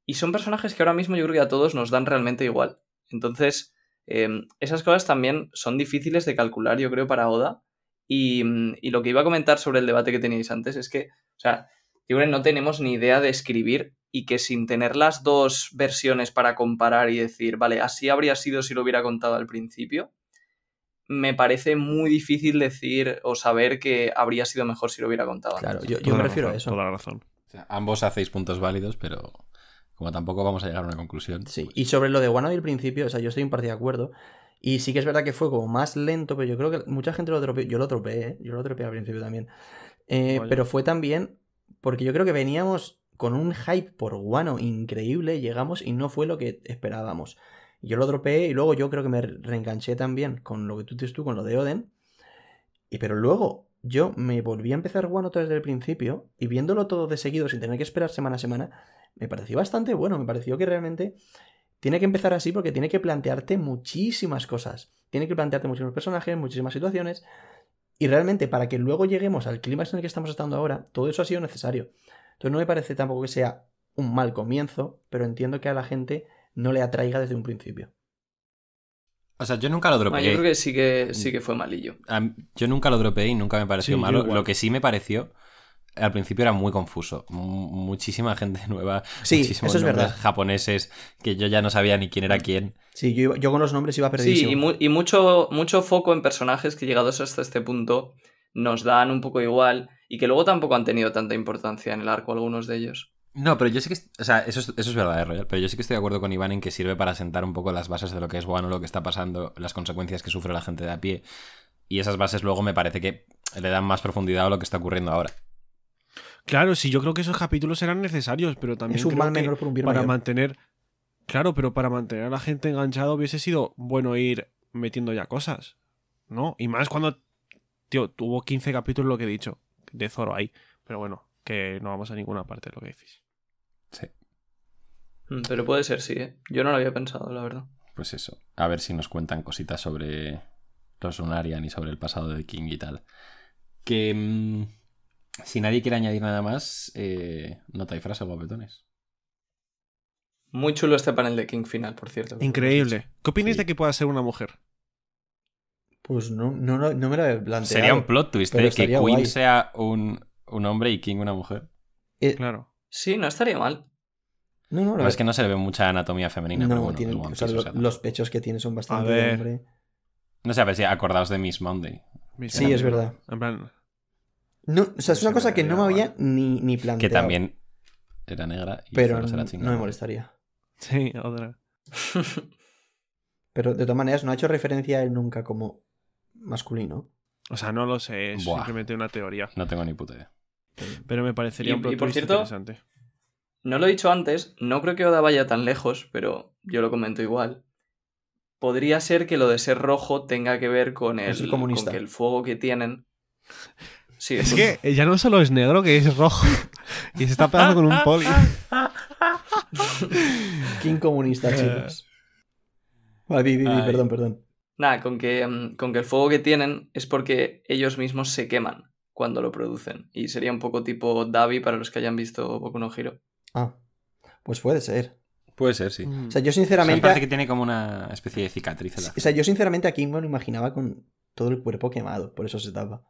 Y son personajes que ahora mismo yo creo que a todos nos dan realmente igual. Entonces, eh, esas cosas también son difíciles de calcular, yo creo, para Oda. Y, mm, y lo que iba a comentar sobre el debate que teníais antes es que, o sea, yo creo que no tenemos ni idea de escribir y que sin tener las dos versiones para comparar y decir, vale, así habría sido si lo hubiera contado al principio, me parece muy difícil decir o saber que habría sido mejor si lo hubiera contado. claro, antes. yo, me refiero a eso. Toda la razón. O sea, ambos hacéis puntos válidos, pero como tampoco vamos a llegar a una conclusión. Sí, y sobre lo de Wano del principio, o sea, yo estoy en parte de acuerdo. Y sí que es verdad que fue como más lento, pero yo creo que mucha gente lo tropeó. Yo lo tropeé, ¿eh? Yo lo tropeé al principio también. Eh, pero fue también porque yo creo que veníamos con un hype por Wano increíble, llegamos y no fue lo que esperábamos. Yo lo dropeé y luego yo creo que me reenganché también con lo que tú dices tú, con lo de Oden. Y pero luego yo me volví a empezar Wano desde el principio y viéndolo todo de seguido sin tener que esperar semana a semana, me pareció bastante bueno, me pareció que realmente tiene que empezar así porque tiene que plantearte muchísimas cosas, tiene que plantearte muchísimos personajes, muchísimas situaciones y realmente para que luego lleguemos al clima en el que estamos estando ahora, todo eso ha sido necesario. Entonces no me parece tampoco que sea un mal comienzo, pero entiendo que a la gente no le atraiga desde un principio. O sea, yo nunca lo Bueno, dropeé. yo creo que sí que sí que fue malillo. A mí- Yo nunca lo dropeé y nunca me pareció Sí, malo. Lo que sí me pareció, al principio era muy confuso. Mu- Muchísima gente nueva, Sí, muchísimos eso es nombres verdad. japoneses que yo ya no sabía ni quién era quién. Sí, yo, iba- yo con los nombres iba Sí, perdidísimo. y, mu- y mucho, mucho foco en personajes que llegados hasta este punto nos dan un poco igual y que luego tampoco han tenido tanta importancia en el arco algunos de ellos. No, pero yo sí que. O sea, eso es, eso es verdad, eh, Royal. Pero yo sí que estoy de acuerdo con Iván en que sirve para sentar un poco las bases de lo que es bueno, lo que está pasando, las consecuencias que sufre la gente de a pie. Y esas bases luego me parece que le dan más profundidad a lo que está ocurriendo ahora. Claro, sí, yo creo que esos capítulos eran necesarios, pero también es un creo mal que menor por un bien para mayor. mantener. Claro, pero para mantener a la gente enganchada hubiese sido bueno ir metiendo ya cosas. ¿No? Y más cuando. Tío, tuvo 15 capítulos lo que he dicho. De Zoro ahí. Pero bueno, que no vamos a ninguna parte de lo que decís. Sí. Mm, Pero puede ser, sí, ¿eh? Yo no lo había pensado, la verdad. Pues eso. A ver si nos cuentan cositas sobre los Lunarian y sobre el pasado de King y tal. Que. mm, si nadie quiere añadir nada más, eh, nota y frase, guapetones. Muy chulo este panel de King final, por cierto. Increíble. ¿Qué opináis Sí. de que pueda ser una mujer? Pues no, no, no, no me lo he planteado. Sería un plot twist, ¿eh? Que Queen guay. sea un, un hombre y King una mujer. Eh, Claro. Sí, no estaría mal. no, no, No, es que no se le ve mucha anatomía femenina, no, pero bueno, tiene- o sea, lo- los pechos que tiene son bastante de hombre. No sé, a ver si acordaos de Miss Monday. Sí, es verdad. En plan, No, o sea, es una cosa que no me había ni, ni planteado. Que también era negra y Pero no, me molestaría. sí, otra. Pero de todas maneras, no ha hecho referencia a él nunca como masculino. O sea, no lo sé, es Buah. simplemente una teoría. No tengo ni puta idea. Pero me parecería Y- un plot y por twist cierto- interesante. No lo he dicho antes, no creo que Oda vaya tan lejos, pero yo lo comento igual. Podría ser que lo de ser rojo tenga que ver con el, Es el con que el fuego que tienen. Sí, Es que ya no solo es negro, que es rojo. y se está pegando con un poli. King comunista, chicos. Vale, di, di, di, perdón, perdón. Nada, con que, mm, con que el fuego que tienen es porque ellos mismos se queman cuando lo producen. Y sería un poco tipo Davi para los que hayan visto Boku no Hero. Ah, pues puede ser. Puede ser, sí. Mm. O sea, yo O sea, me sinceramente. parece que tiene como una especie de cicatriz en la O sea, yo sinceramente a King me lo imaginaba con todo el cuerpo quemado, por eso se tapa.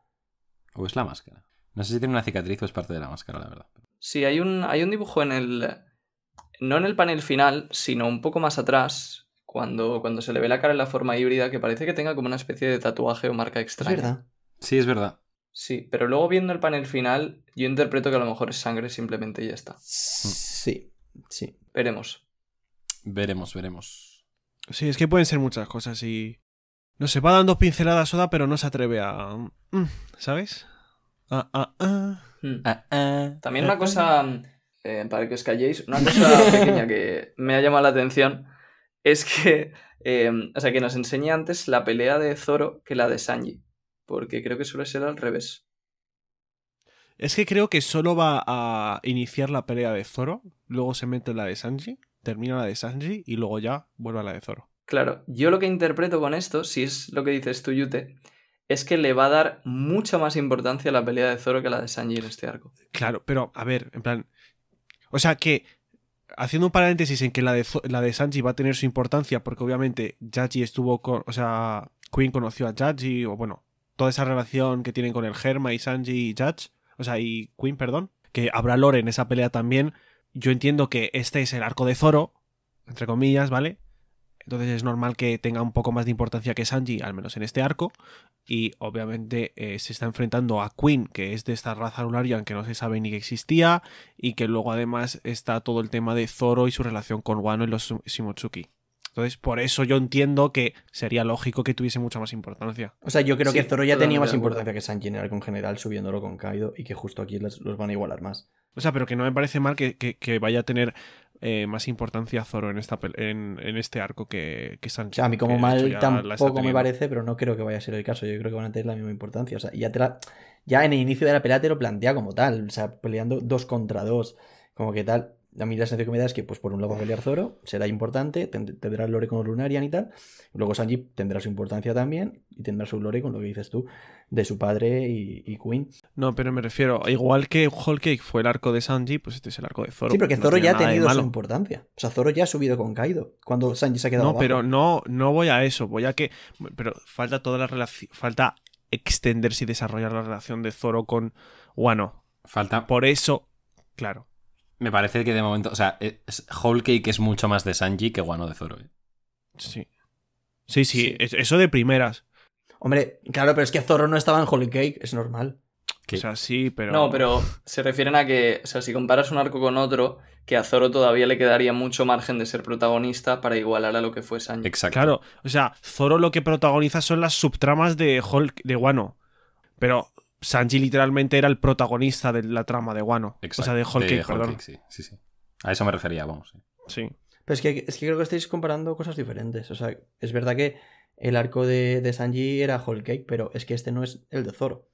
O es la máscara. No sé si tiene una cicatriz o es parte de la máscara, la verdad. Sí, hay un, hay un dibujo en el. No en el panel final, sino un poco más atrás, cuando, cuando se le ve la cara en la forma híbrida, que parece que tenga como una especie de tatuaje o marca Es extraña. verdad. Sí, es verdad. Sí, pero luego viendo el panel final, yo interpreto que a lo mejor es sangre simplemente y ya está. Sí, sí. Veremos. Veremos, veremos. Sí, es que pueden ser muchas cosas y. No sé, va dando pinceladas soda, pero no se atreve a. Mm, ¿Sabes? Ah, ah, ah. Hmm. Ah, ah. También una cosa, eh, para que os calléis, una cosa pequeña que me ha llamado la atención es que, eh, o sea, que nos enseña antes la pelea de Zoro que la de Sanji, porque creo que suele ser al revés. Es que creo que solo va a iniciar la pelea de Zoro, luego se mete en la de Sanji, termina la de Sanji y luego ya vuelve a la de Zoro. Claro, yo lo que interpreto con esto, si es lo que dices tú, Yute, es que le va a dar mucha más importancia a la pelea de Zoro que a la de Sanji en este arco. Claro, pero a ver, en plan. O sea que. Haciendo un paréntesis en que la de, la de Sanji va a tener su importancia, porque obviamente Yaji estuvo con. O sea, Queen conoció a Yaji, o bueno, toda esa relación que tienen con el Germa y Sanji y Judge, o sea, y Queen, perdón, que habrá lore en esa pelea también. Yo entiendo que este es el arco de Zoro, entre comillas, ¿vale? Entonces es normal que tenga un poco más de importancia que Sanji, al menos en este arco. Y obviamente eh, se está enfrentando a Queen, que es de esta raza Lunarian que no se sabe ni que existía. Y que luego además está todo el tema de Zoro y su relación con Wano y los Shimotsuki. Entonces, por eso yo entiendo que sería lógico que tuviese mucha más importancia. O sea, yo creo Sí, que Zoro ya tenía más importancia que Sanji en el arco en general, subiéndolo con Kaido, y que justo aquí los, los van a igualar más. O sea, pero que no me parece mal que, que- que vaya a tener eh, más importancia Zoro en, esta, pel- en, en este arco que, que Sanji. O sea, a mí como mal tampoco me parece, pero no creo que vaya a ser el caso. Yo creo que van a tener la misma importancia. O sea, ya, te la- ya en el inicio de la pelea te lo plantea como tal. O sea, peleando dos contra dos. Como que tal. A mí la sensación que me da es que, pues por un lado va a pelear Zoro, será importante, ten- tendrá el lore con Lunarian y tal. Luego Sanji tendrá su importancia también y tendrá su lore con lo que dices tú, de su padre y, y Queen. No, pero me refiero, igual que Whole Cake fue el arco de Sanji, pues este es el arco de Zoro. sí, porque No Zoro ya ha tenido su importancia. O sea, Zoro ya ha subido con Kaido cuando Sanji se ha quedado No, abajo. pero no, no voy a eso, voy a que. Pero falta toda la relación. Falta extenderse y desarrollar la relación de Zoro con Wano. Falta. Por eso, claro. Me parece que de momento. O sea, es, Whole Cake es mucho más de Sanji que Guano de Zoro. ¿eh? Sí. Sí, sí, Sí. es- eso de primeras. Hombre, claro, pero es que Zoro no estaba en Holy Cake, es normal. Que- O sea, sí, pero. No, pero se refieren a que, o sea, si comparas un arco con otro, que a Zoro todavía le quedaría mucho margen de ser protagonista para igualar a lo que fue Sanji. Exacto. Claro, o sea, Zoro lo que protagoniza son las subtramas de Hulk de Wano. Pero Sanji literalmente era el protagonista de la trama de Wano. Exacto. O sea, de Whole Cake, Whole perdón. Cake, sí, sí, sí. A eso me refería, vamos. sí. Sí. Pero es que, es que creo que estáis comparando cosas diferentes. O sea, es verdad que el arco de, de Sanji era Whole Cake, pero es que este no es el de Zoro.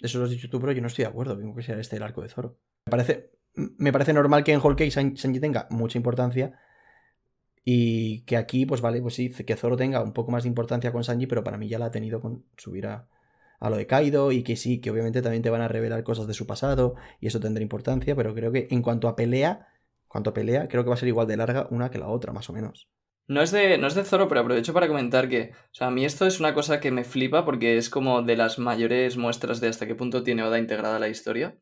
Eso lo has dicho tú, pero yo no estoy de acuerdo. Tengo que sea este el arco de Zoro. Me parece, me parece normal que en Whole Cake San- Sanji tenga mucha importancia. Y que aquí, pues vale, pues sí, que Zoro tenga un poco más de importancia con Sanji, pero para mí ya la ha tenido con subir a, a lo de Kaido. Y que sí, que obviamente también te van a revelar cosas de su pasado. Y eso tendrá importancia. Pero creo que en cuanto a pelea, cuanto a pelea, creo que va a ser igual de larga una que la otra, más o menos. No es, de, no es de Zoro, pero aprovecho para comentar que, o sea, a mí esto es una cosa que me flipa porque es como de las mayores muestras de hasta qué punto tiene Oda integrada la historia.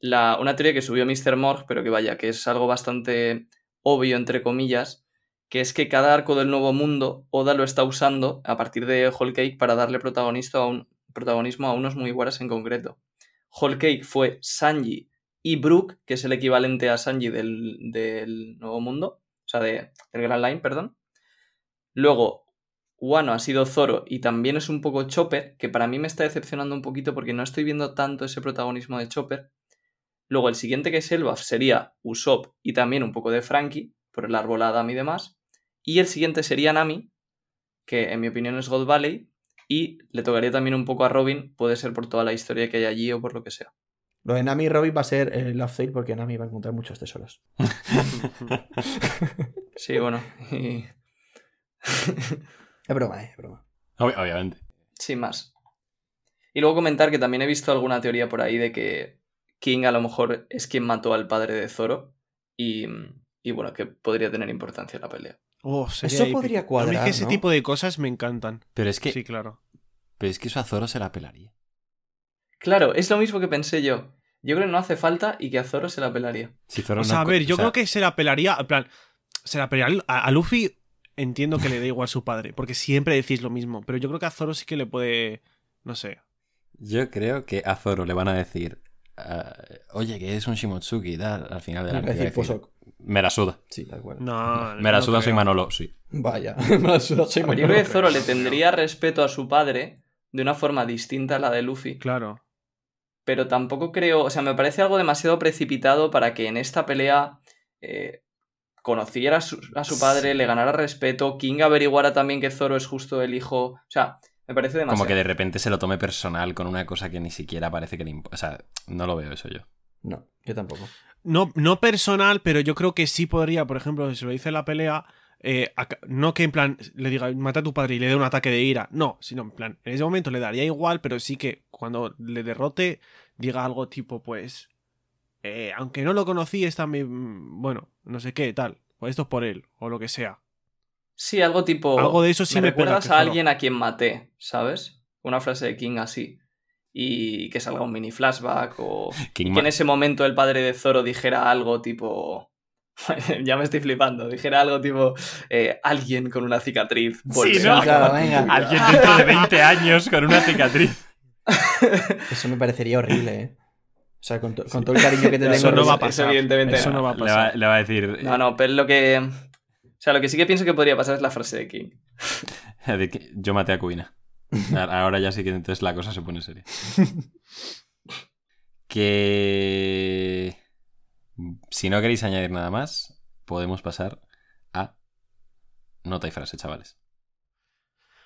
La, una teoría que subió Mr. Morg, pero que vaya, que es algo bastante obvio, entre comillas, que es que cada arco del nuevo mundo Oda lo está usando a partir de Whole Cake para darle protagonista a un, protagonismo a unos muy guaras en concreto. Whole Cake fue Sanji y Brook, que es el equivalente a Sanji del, del nuevo mundo, o sea, de, del Grand Line, perdón. Luego, Wano ha sido Zoro y también es un poco Chopper, que para mí me está decepcionando un poquito porque no estoy viendo tanto ese protagonismo de Chopper. Luego, el siguiente que es Elbaf sería Usopp y también un poco de Frankie, por el árbol Adam y demás. Y el siguiente sería Nami, que en mi opinión es God Valley, y le tocaría también un poco a Robin, puede ser por toda la historia que hay allí o por lo que sea. Lo de Nami y Robin va a ser el Love Sale porque Nami va a encontrar muchos tesoros. Sí, bueno, y Es broma, eh, es broma. Ob- obviamente. sin más. Y luego comentar que también he visto alguna teoría por ahí de que King a lo mejor es quien mató al padre de Zoro y, y bueno, que podría tener importancia en la pelea. Oh, sería Eso épico. podría A mí cuadrar, es que ese ¿no? tipo de cosas me encantan. Pero es que, Sí, claro. pero es que eso a Zoro se la pelaría. Claro, es lo mismo que pensé yo. Yo creo que no hace falta y que a Zoro se la pelaría. Si Zoro O sea, no a ver, yo o sea, creo que se la pelaría. En plan, se la pelaría a, a Luffy. Entiendo que le da igual su padre, porque siempre decís lo mismo. Pero yo creo que a Zoro sí que le puede. No sé. Yo creo que a Zoro le van a decir. Ah, Oye, que es un Shimotsuki y tal. Al final de la parece Posok. Me la suda. Sí, tal cual. No. Me la no suda, soy. Manolo, sí. Vaya, me la suda, soy Yo creo que Zoro le tendría respeto a su padre de una forma distinta a la de Luffy. Claro. pero tampoco creo, o sea, me parece algo demasiado precipitado para que en esta pelea eh, conociera a su, a su padre, le ganara respeto, King averiguara también que Zoro es justo el hijo, o sea, me parece demasiado. Como que de repente se lo tome personal con una cosa que ni siquiera parece que le importa. O sea, no lo veo eso yo. No, yo tampoco. No, no personal, pero yo creo que sí podría, por ejemplo, si se lo dice en la pelea. eh, no que en plan le diga mata a tu padre y le dé un ataque de ira. No, sino en plan, en ese momento le daría igual, pero sí que cuando le derrote diga algo tipo, pues. eh, aunque no lo conocí, está mi. Bueno, no sé qué, tal. O esto es por él, o lo que sea. Sí, algo tipo... Algo de eso sí me, pega recuerdas que a alguien a quien maté, ¿sabes? Una frase de King así. Y que salga un mini flashback o King que en ese momento el padre de Zoro dijera algo tipo... ya me estoy flipando. Dijera algo tipo... eh, alguien con una cicatriz. volverá ¿no? a Claro, matar". venga. Alguien dentro de 20 años con una cicatriz. Eso me parecería horrible, eh. O sea, con, to- con todo el cariño que te tengo. Eso no va a Eso pasar. evidentemente Eso no. no va a Le va, pasar. le va a decir. No, no, pero lo que. O sea, lo que sí que pienso que podría pasar es la frase de King. de que yo maté a Kuina. Ahora ya sí que entonces la cosa se pone seria. Que. Si no queréis añadir nada más, podemos pasar a nota y frase, chavales.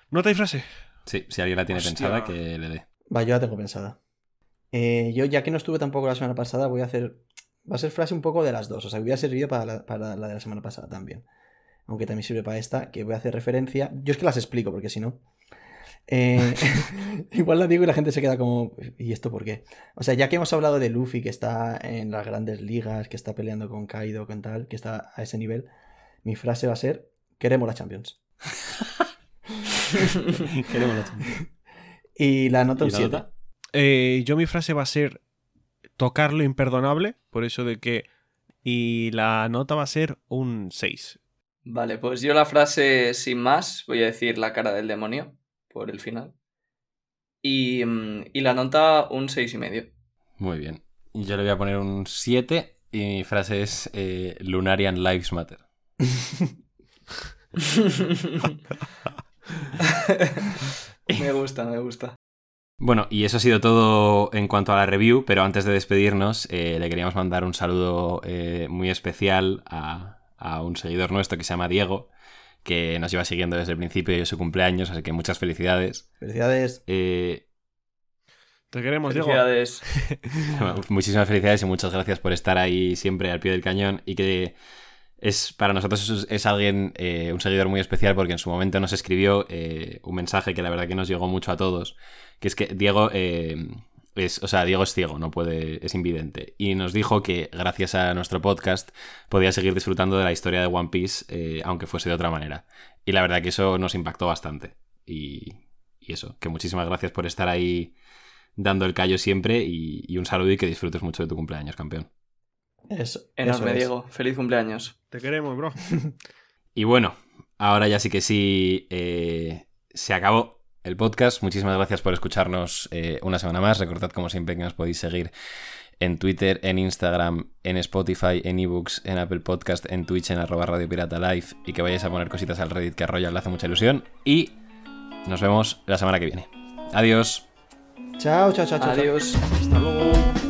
¿Nota y frase? Sí, si alguien la tiene Hostia. pensada, que le dé. Va, yo la tengo pensada. Eh, yo, ya que no estuve tampoco la semana pasada, voy a hacer. Va a ser frase un poco de las dos. O sea, voy a servir para la, para la de la semana pasada también. Aunque también sirve para esta, que voy a hacer referencia. Yo es que las explico, porque si no. eh, igual la digo y la gente se queda como. ¿Y esto por qué? O sea, ya que hemos hablado de Luffy, que está en las grandes ligas, que está peleando con Kaido, con tal, que está a ese nivel, mi frase va a ser: Queremos la Champions. Queremos la Champions. Y la nota ¿Y un la 7. nota? Eh, yo mi frase va a ser tocar lo imperdonable, por eso de que... Y la nota va a ser un 6. Vale, pues yo la frase sin más voy a decir la cara del demonio por el final. Y, mm, y la nota un seis y medio. Muy bien. Yo le voy a poner un 7 y mi frase es eh, Lunarian Lives Matter. me gusta, me gusta. Bueno, y eso ha sido todo en cuanto a la review, pero antes de despedirnos, eh, le queríamos mandar un saludo eh, muy especial a, a un seguidor nuestro que se llama Diego, que nos lleva siguiendo desde el principio de su cumpleaños, así que muchas felicidades. Felicidades. Eh, Te queremos, Diego. Felicidades. muchísimas felicidades y muchas gracias por estar ahí siempre al pie del cañón y que es para nosotros es, es alguien, eh, un seguidor muy especial porque en su momento nos escribió eh, un mensaje que la verdad que nos llegó mucho a todos, que es que Diego eh, es, o sea, Diego es ciego, no puede, es invidente y nos dijo que gracias a nuestro podcast podía seguir disfrutando de la historia de One Piece eh, aunque fuese de otra manera y la verdad que eso nos impactó bastante y, y eso, que muchísimas gracias por estar ahí dando el callo siempre y, y un saludo y que disfrutes mucho de tu cumpleaños, campeón. Eso, Enorme, eso es. Diego. Feliz cumpleaños. Te queremos, bro. Y bueno, ahora ya sí que sí, eh, se acabó el podcast. Muchísimas gracias por escucharnos eh, una semana más. Recordad, como siempre, que nos podéis seguir en Twitter, en Instagram, en Spotify, en ebooks, en Apple Podcast, en Twitch, en arroba Radio Pirata Live y que vayáis a poner cositas al Reddit que a Royal le hace mucha ilusión. Y nos vemos la semana que viene. Adiós. Chao, chao, chao, chao. chao. Adiós. Hasta luego.